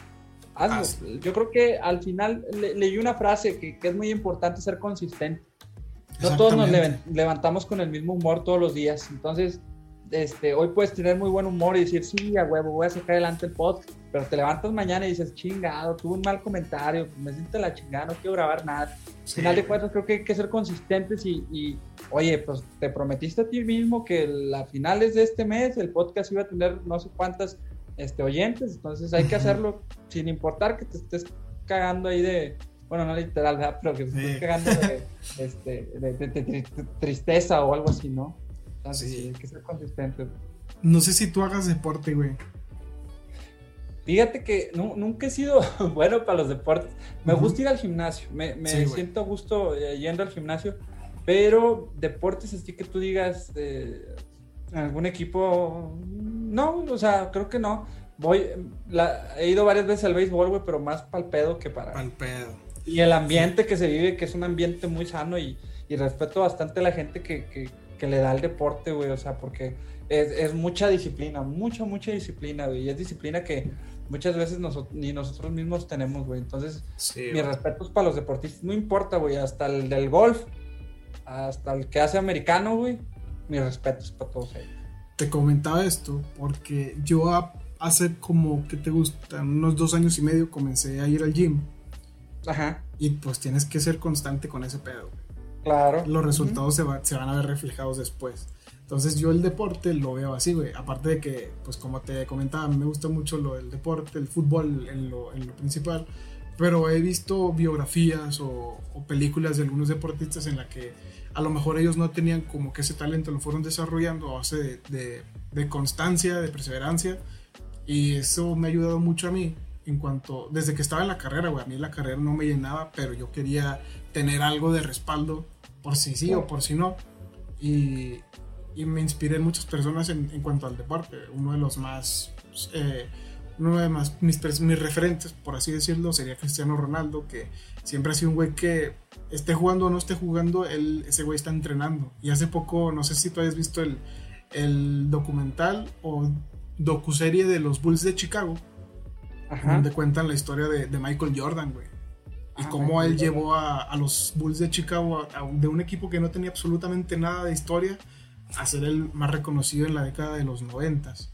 hazlo. Yo creo que al final leí una frase que, que, es muy importante ser consistente. No todos nos levantamos con el mismo humor todos los días. Entonces, este, hoy puedes tener muy buen humor y decir, sí, a huevo, voy a sacar adelante el podcast, pero te levantas mañana y dices, chingado, tuve un mal comentario, me siento la chingada, no quiero grabar nada. Al final de cuentas, creo que hay que ser consistentes y, oye, pues te prometiste a ti mismo que a finales de este mes el podcast iba a tener no sé cuántas este, oyentes, entonces hay que hacerlo sin importar que te estés cagando ahí de, bueno, no literal, pero que te estés cagando de, este, de tristeza o algo así, ¿no? Sí. hay que ser consistente. No sé si tú hagas deporte, güey. Fíjate que nunca he sido (laughs) bueno para los deportes. Me gusta ir al gimnasio. Me, siento a gusto eh, yendo al gimnasio. Pero deportes así que tú digas, eh, algún equipo, no, o sea, creo que no. Voy, he ido varias veces al béisbol, güey, pero más para el pedo que para... Pal pedo. Y el ambiente que se vive, que es un ambiente muy sano y, respeto bastante a la gente que, que le da al deporte, güey, o sea, porque es, mucha disciplina, mucha, mucha disciplina, güey, y es disciplina que muchas veces ni nosotros mismos tenemos, güey, entonces, mi respeto es para los deportistas, no importa, güey, hasta el del golf, hasta el que hace americano, güey, mi respeto es para todos ellos. Te comentaba esto porque yo hace como que te gusta, unos dos años y medio comencé a ir al gym. Ajá. Y pues tienes que ser constante con ese pedo. Claro. Los resultados se, se, van a ver reflejados después. Entonces yo el deporte lo veo así, güey. Aparte de que, pues como te comentaba, me gusta mucho lo del deporte, el fútbol en lo, en lo principal. Pero he visto biografías o, películas de algunos deportistas en la que a lo mejor ellos no tenían como que ese talento, lo fueron desarrollando a base de, de, constancia, de perseverancia. Y eso me ha ayudado mucho a mí en cuanto, desde que estaba en la carrera, güey, a mí la carrera no me llenaba, pero yo quería tener algo de respaldo por si sí o por si no. Y, y me inspiré en muchas personas en, en, cuanto al deporte. Uno de los más, eh, uno de más, mis, mis referentes, por así decirlo, sería Cristiano Ronaldo, que siempre ha sido un güey que esté jugando o no esté jugando, él, ese güey está entrenando. Y hace poco, no sé si tú hayas visto el, el documental o docuserie de los Bulls de Chicago, donde cuentan la historia de, de Michael Jordan, güey y ah, cómo él llevó a, los Bulls de Chicago, de un equipo que no tenía absolutamente nada de historia, a ser el más reconocido en la década de los noventas.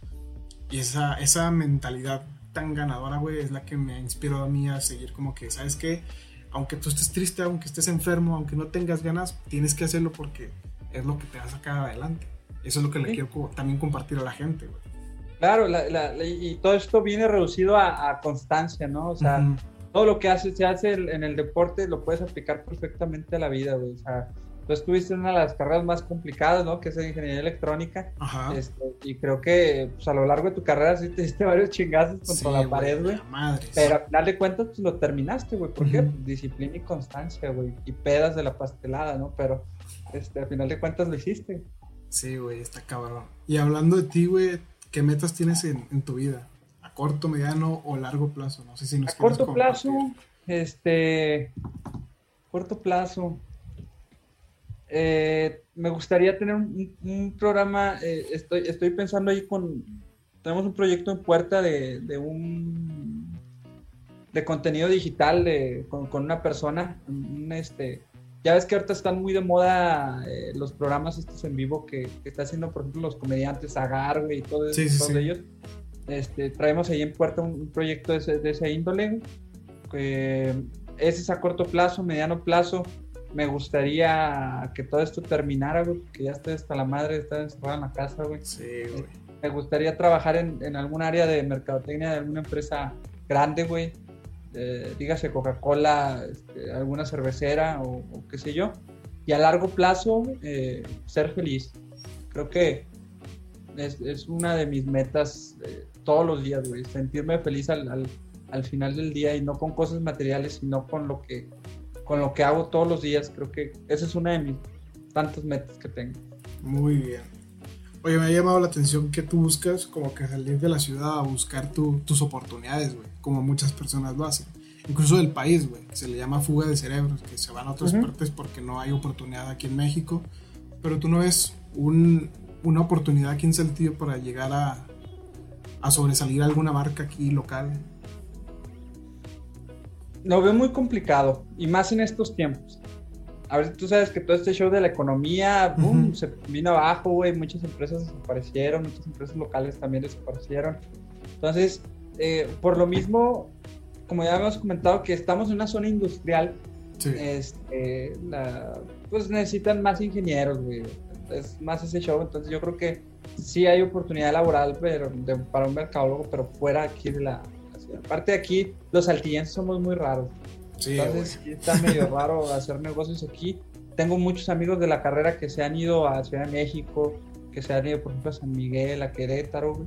Y esa, esa mentalidad tan ganadora, güey, es la que me inspiró a mí a seguir como que, ¿sabes qué? Aunque tú estés triste, aunque estés enfermo, aunque no tengas ganas, tienes que hacerlo porque es lo que te va a sacar adelante. Eso es lo que le quiero también compartir a la gente, güey. Claro, y todo esto viene reducido a, constancia, ¿no? O sea, todo lo que hace, se hace en el deporte lo puedes aplicar perfectamente a la vida, güey. O sea, tú estuviste en una de las carreras más complicadas, ¿no? Que es ingeniería electrónica. Ajá. Este, y creo que pues, a lo largo de tu carrera sí te diste varios chingazos contra la pared, güey. Pero al final de cuentas, pues lo terminaste, güey. ¿Por qué? Disciplina y constancia, güey. Y pedas de la pastelada, ¿no? Pero este, al final de cuentas lo hiciste. Sí, güey, está cabrón. Y hablando de ti, güey, ¿qué metas tienes en, en tu vida? Corto, mediano o largo plazo? No sé si nos A corto plazo, este, corto plazo. Eh, me gustaría tener un, programa, eh, estoy, estoy pensando ahí con, tenemos un proyecto en puerta de, de un, de contenido digital de, con, una persona, este, ya ves que ahorita están muy de moda eh, los programas estos en vivo que, que, está haciendo, por ejemplo, los comediantes Agar, y todo eso, todos ellos. Este, traemos ahí en puerta un, proyecto de ese, de ese índole. ese es a corto plazo, mediano plazo. Me gustaría que todo esto terminara, güey, que ya estoy hasta la madre de estar encerrada en la casa, güey. Sí, güey. Me gustaría trabajar en, en, algún área de mercadotecnia de alguna empresa grande, güey. Eh, dígase Coca-Cola, este, alguna cervecera o, qué sé yo. Y a largo plazo, eh, ser feliz. Creo que es, es, una de mis metas eh, todos los días, güey. Sentirme feliz al, al, final del día y no con cosas materiales, sino con lo que con lo que hago todos los días. Creo que esa es una de mis tantas metas que tengo. Muy bien. Oye, me ha llamado la atención que tú buscas como que salir de la ciudad a buscar tus oportunidades, güey, como muchas personas lo hacen. Incluso del país, güey, se le llama fuga de cerebros, que se van a otras partes porque no hay oportunidad aquí en México Pero tú no ves un, una oportunidad aquí en Saltillo para llegar a, a sobresalir alguna marca aquí local. Lo veo muy complicado, y más en estos tiempos. A ver, tú sabes que todo este show de la economía, boom, se vino abajo, güey. Muchas empresas desaparecieron, muchas empresas locales también desaparecieron. Entonces, eh, por lo mismo, como ya hemos comentado, que estamos en una zona industrial, este, pues necesitan más ingenieros, güey. Es más ese show, entonces yo creo que sí hay oportunidad laboral pero para un mercadólogo, pero fuera aquí de la, ciudad. Aparte de aquí, los saltillenses somos muy raros. entonces está medio raro (laughs) hacer negocios aquí. Tengo muchos amigos de la carrera que se han ido a Ciudad de México, que se han ido, por ejemplo, a San Miguel, a Querétaro,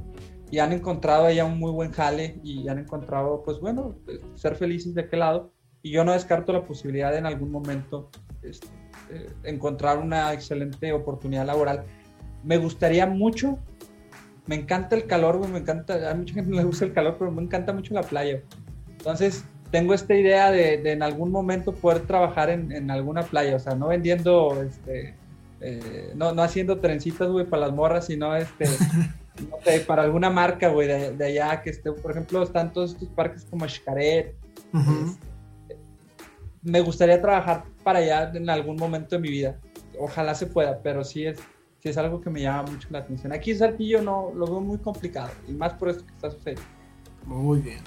y han encontrado allá un muy buen jale y han encontrado, pues bueno, ser felices de aquel lado. Y yo no descarto la posibilidad de en algún momento este, eh, encontrar una excelente oportunidad laboral. Me gustaría mucho, me encanta el calor, me encanta, a mucha gente no le gusta el calor, pero me encanta mucho la playa. Entonces, tengo esta idea de, en algún momento poder trabajar en, en, alguna playa, o sea, no vendiendo, este, eh, no, no haciendo trencitas, güey, para las morras, sino este... (laughs) no sé, para alguna marca, güey, de, allá que esté, por ejemplo, están todos estos parques como Xcaret. Este, me gustaría trabajar para allá en algún momento de mi vida. Ojalá se pueda, pero sí es, es algo que me llama mucho la atención. Aquí en Saltillo no lo veo muy complicado, y más por esto que está sucediendo. Muy bien.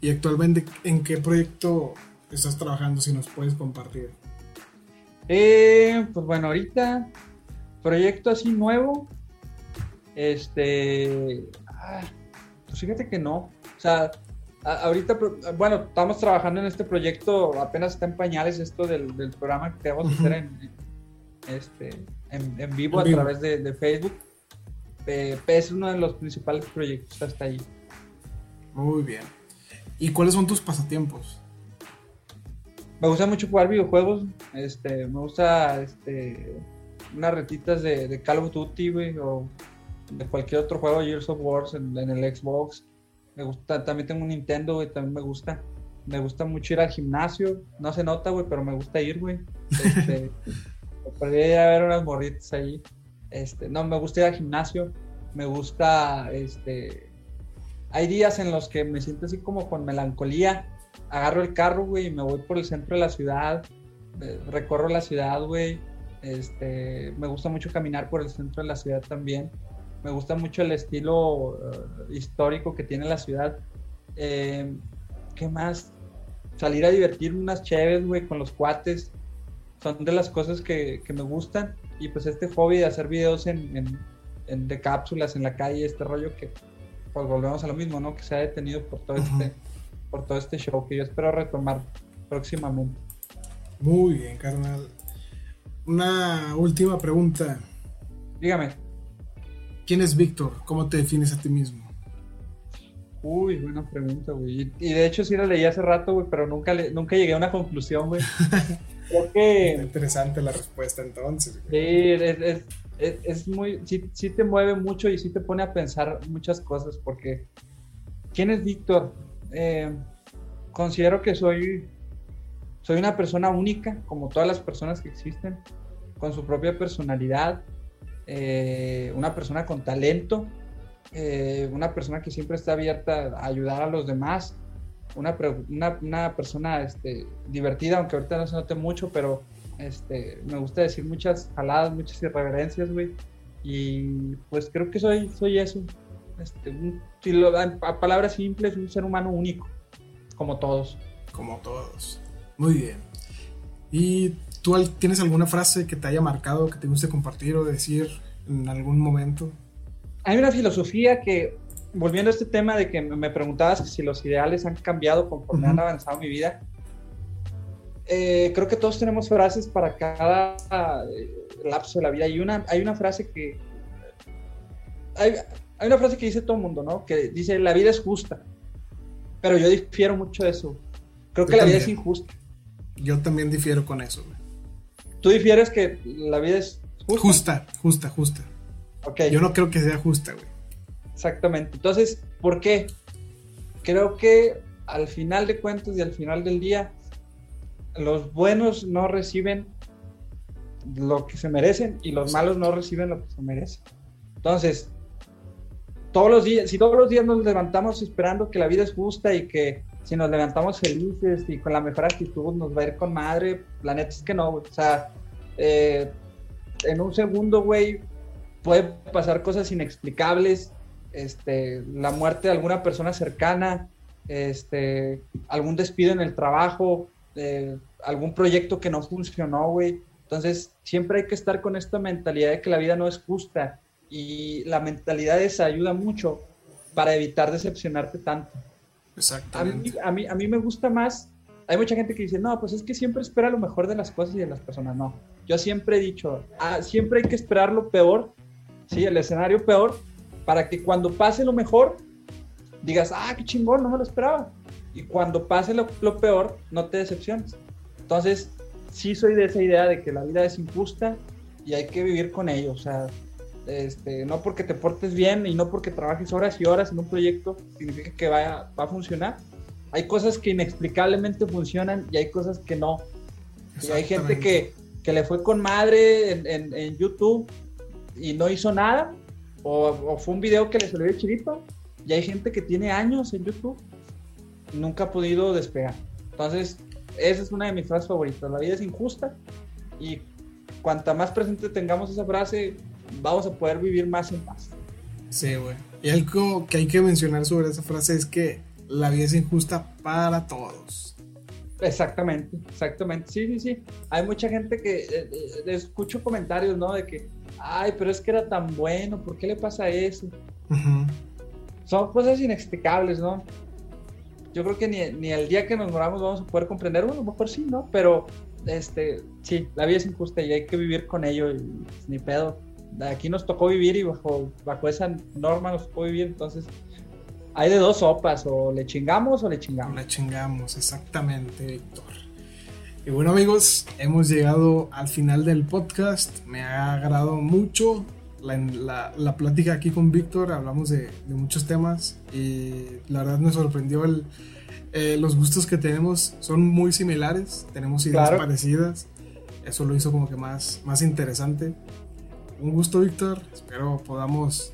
¿Y actualmente en qué proyecto estás trabajando, si nos puedes compartir? Eh, pues bueno, ahorita, proyecto así nuevo, este, ah, pues fíjate que no. O sea, ahorita, bueno, estamos trabajando en este proyecto, apenas está en pañales esto del, programa que queremos hacer en, este, en, vivo a través de, Facebook. es uno de los principales proyectos hasta ahí. Muy bien. ¿Y cuáles son tus pasatiempos? Me gusta mucho jugar videojuegos. Este, me gusta este, unas retitas de, de Call of Duty, güey, o de cualquier otro juego, Gears of War en, el Xbox. Me gusta, también tengo un Nintendo, güey, también me gusta. Me gusta mucho ir al gimnasio. No se nota, güey, pero me gusta ir, güey. (laughs) Este, ir a ver unas morritas ahí. Este, no, me gusta ir al gimnasio. Me gusta, este... Hay días en los que me siento así como con melancolía. Agarro el carro, güey, y me voy por el centro de la ciudad. Eh, recorro la ciudad, güey. Este, me gusta mucho caminar por el centro de la ciudad también me gusta mucho el estilo eh, histórico que tiene la ciudad. Eh, ¿Qué más? Salir a divertirme unas chéves, güey, con los cuates. Son de las cosas que, me gustan. Y pues este hobby de hacer videos en, de cápsulas en la calle, este rollo que pues volvemos a lo mismo, ¿no? Que se ha detenido por todo este, por todo este show que yo espero retomar próximamente. Muy bien, carnal. Una última pregunta. Dígame. ¿Quién es Víctor? ¿Cómo te defines a ti mismo? Uy, buena pregunta, güey. Y de hecho sí la leí hace rato, güey, pero nunca, nunca llegué a una conclusión, güey. (laughs) Creo que... interesante la respuesta entonces. Sí, es, es, muy... Sí, sí, te mueve mucho y sí te pone a pensar muchas cosas, porque... ¿Quién es Víctor? Eh, considero que soy... Soy una persona única, como todas las personas que existen, con su propia personalidad, eh, una persona con talento, eh, una persona que siempre está abierta a ayudar a los demás, una, una, persona este, divertida, aunque ahorita no se note mucho, pero este, me gusta decir muchas jaladas, muchas irreverencias, güey. Y pues creo que soy, soy eso. Este, si lo, a palabras simples, un ser humano único, como todos. Como todos. Muy bien. ¿Y ¿Tú tienes alguna frase que te haya marcado, que te guste compartir o decir en algún momento? Hay una filosofía que, volviendo a este tema de que me preguntabas si los ideales han cambiado conforme han avanzado mi vida, eh, creo que todos tenemos frases para cada eh, lapso de la vida. Y una, hay una frase que... Hay, hay una frase que dice todo el mundo, ¿no? Que dice, la vida es justa. Pero yo difiero mucho de eso. Creo que la vida es injusta. Yo también difiero con eso, güey. ¿Tú difieres que la vida es justa? Justa, justa, justa. Yo no creo que sea justa, güey. Exactamente. Entonces, ¿por qué? Creo que al final de cuentas y al final del día, los buenos no reciben lo que se merecen y los malos no reciben lo que se merecen. Entonces, todos los días, si todos los días nos levantamos esperando que la vida es justa y que si nos levantamos felices y con la mejor actitud nos va a ir con madre, la neta es que no, O sea, eh, en un segundo, güey, puede pasar cosas inexplicables, este, la muerte de alguna persona cercana, este, algún despido en el trabajo, eh, algún proyecto que no funcionó, güey. Entonces, siempre hay que estar con esta mentalidad de que la vida no es justa y la mentalidad esa ayuda mucho para evitar decepcionarte tanto. Exactamente. A mí, a mí, me gusta más. Hay mucha gente que dice, no, pues es que siempre espera lo mejor de las cosas y de las personas. No, yo siempre he dicho, ah, siempre hay que esperar lo peor, sí, el escenario peor, para que cuando pase lo mejor, digas, ah, qué chingón, no me lo esperaba. Y cuando pase lo, lo peor, no te decepciones. Entonces, sí soy de esa idea de que la vida es injusta y hay que vivir con ello. O sea, este, no porque te portes bien y no porque trabajes horas y horas en un proyecto significa que vaya, va a funcionar. Hay cosas que inexplicablemente funcionan y hay cosas que no. Y hay gente que, que, le fue con madre en, en, YouTube y no hizo nada, o, o, fue un video que le salió de chirito, y hay gente que tiene años en YouTube y nunca ha podido despegar. Entonces, esa es una de mis frases favoritas. La vida es injusta y cuanta más presente tengamos esa frase, vamos a poder vivir más en paz. Sí, güey. Y algo que hay que mencionar sobre esa frase es que la vida es injusta para todos. Exactamente, exactamente. Sí, sí, sí. Hay mucha gente que eh, eh, escucho comentarios, ¿no? De que, ay, pero es que era tan bueno, ¿por qué le pasa eso? Son cosas inexplicables, ¿no? Yo creo que ni, ni el día que nos moramos vamos a poder comprender, bueno, a lo mejor sí, ¿no? Pero, este, sí, la vida es injusta y hay que vivir con ello y pues, ni pedo aquí nos tocó vivir y bajo, bajo esa norma nos tocó vivir, entonces hay de dos sopas, o le chingamos o le chingamos. Le chingamos, exactamente, Víctor. Y bueno amigos, hemos llegado al final del podcast, me ha agradado mucho la, la, plática aquí con Víctor, hablamos de, de, muchos temas y la verdad me sorprendió el, eh, los gustos que tenemos, son muy similares, tenemos ideas parecidas, eso lo hizo como que más, más interesante un gusto, Víctor. Espero podamos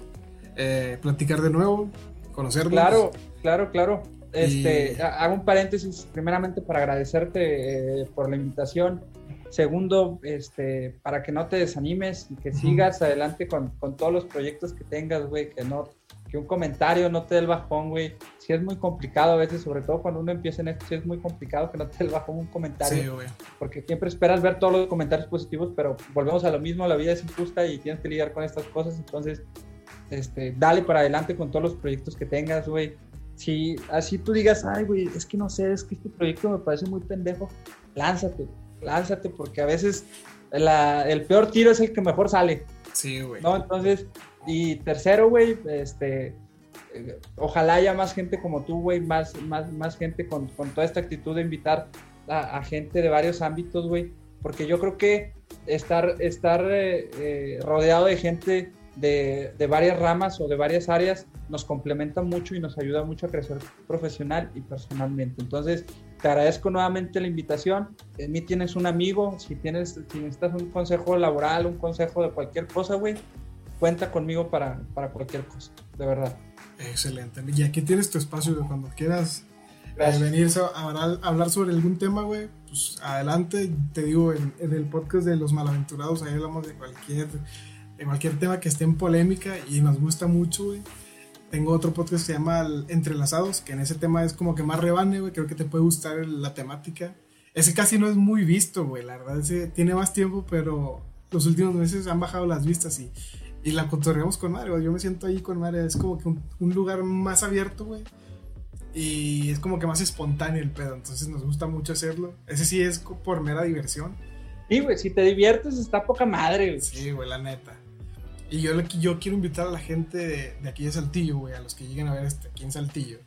eh, platicar de nuevo, conocernos. Claro, claro, claro. Este, Hago un paréntesis, primeramente para agradecerte eh, por la invitación. Segundo, este, para que no te desanimes y que sigas adelante con, con, todos los proyectos que tengas, güey, que no, que un comentario no te dé el bajón, güey. Si es muy complicado a veces, sobre todo cuando uno empieza en esto, si es muy complicado que no te dé el bajón un comentario. Sí, güey. Porque siempre esperas ver todos los comentarios positivos, pero volvemos a lo mismo, la vida es injusta y tienes que lidiar con estas cosas, entonces, este, dale para adelante con todos los proyectos que tengas, güey. Si así tú digas, ay, güey, es que no sé, es que este proyecto me parece muy pendejo, lánzate, lánzate, porque a veces el peor tiro es el que mejor sale. Sí, güey. ¿No? Entonces, y tercero, güey, este, ojalá haya más gente como tú, güey, más, más, más gente con, con, toda esta actitud de invitar a, gente de varios ámbitos, güey, porque yo creo que estar, estar eh, eh, rodeado de gente de, de, varias ramas o de varias áreas nos complementa mucho y nos ayuda mucho a crecer profesional y personalmente. Entonces, te agradezco nuevamente la invitación. En mí tienes un amigo, si tienes, si necesitas un consejo laboral, un consejo de cualquier cosa, güey, cuenta conmigo para, para cualquier cosa, de verdad. Excelente. Y aquí tienes tu espacio de cuando quieras eh, venir a hablar, sobre algún tema, güey. Pues adelante, te digo, en, el podcast de Los Malaventurados, ahí hablamos de cualquier, de cualquier tema que esté en polémica y nos gusta mucho, güey. Tengo otro podcast que se llama Entrelazados, que en ese tema es como que más rebane, güey. Creo que te puede gustar la temática. Ese casi no es muy visto, güey. La verdad, ese tiene más tiempo, pero los últimos meses han bajado las vistas y y la cotorreamos con Mario. Yo me siento ahí con Mario. Es como que un, lugar más abierto, güey. Y es como que más espontáneo el pedo. Entonces nos gusta mucho hacerlo. Ese sí es por mera diversión. Sí, güey. Si te diviertes, está poca madre, güey. Sí, güey, la neta. Y yo, yo quiero invitar a la gente de, aquí de Saltillo, güey. A los que lleguen a ver este, aquí en Saltillo.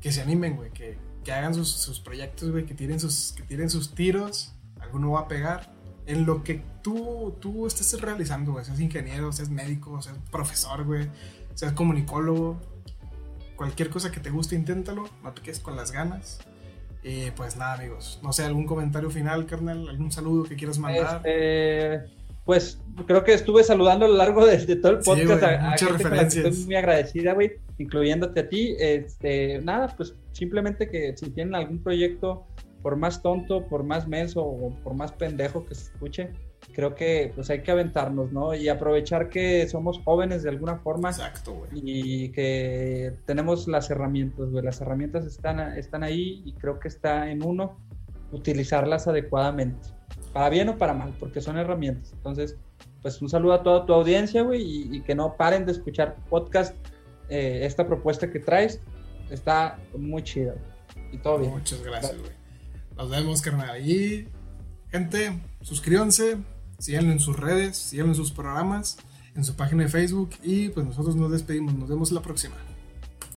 Que se animen, güey. Que, que hagan sus, sus proyectos, güey. Que tiren sus, que tiren sus tiros. Alguno va a pegar en lo que tú, tú estés realizando, güey, seas ingeniero, seas médico, seas profesor, güey, seas comunicólogo, cualquier cosa que te guste, inténtalo, no te quedes con las ganas. Y pues nada, amigos. No sé, algún comentario final, carnal, algún saludo que quieras mandar. Este, pues creo que estuve saludando a lo largo de, todo el podcast a, muchas referencias. estoy muy agradecida, güey, incluyéndote a ti. Este, nada, pues simplemente que si tienen algún proyecto, por más tonto, por más menso o por más pendejo que se escuche, creo que pues hay que aventarnos, ¿no? Y aprovechar que somos jóvenes de alguna forma. Exacto, güey. Y que tenemos las herramientas, güey. Las herramientas están, están ahí y creo que está en uno utilizarlas adecuadamente. Para bien o para mal, porque son herramientas. Entonces, pues un saludo a toda tu audiencia, güey, y, que no paren de escuchar podcast. Eh, esta propuesta que traes está muy chida. Y todo bien. Muchas gracias, güey. Nos vemos, carnal. Y, gente, suscríbanse, síganlo en sus redes, síganlo en sus programas, en su página de Facebook y pues nosotros nos despedimos. Nos vemos la próxima.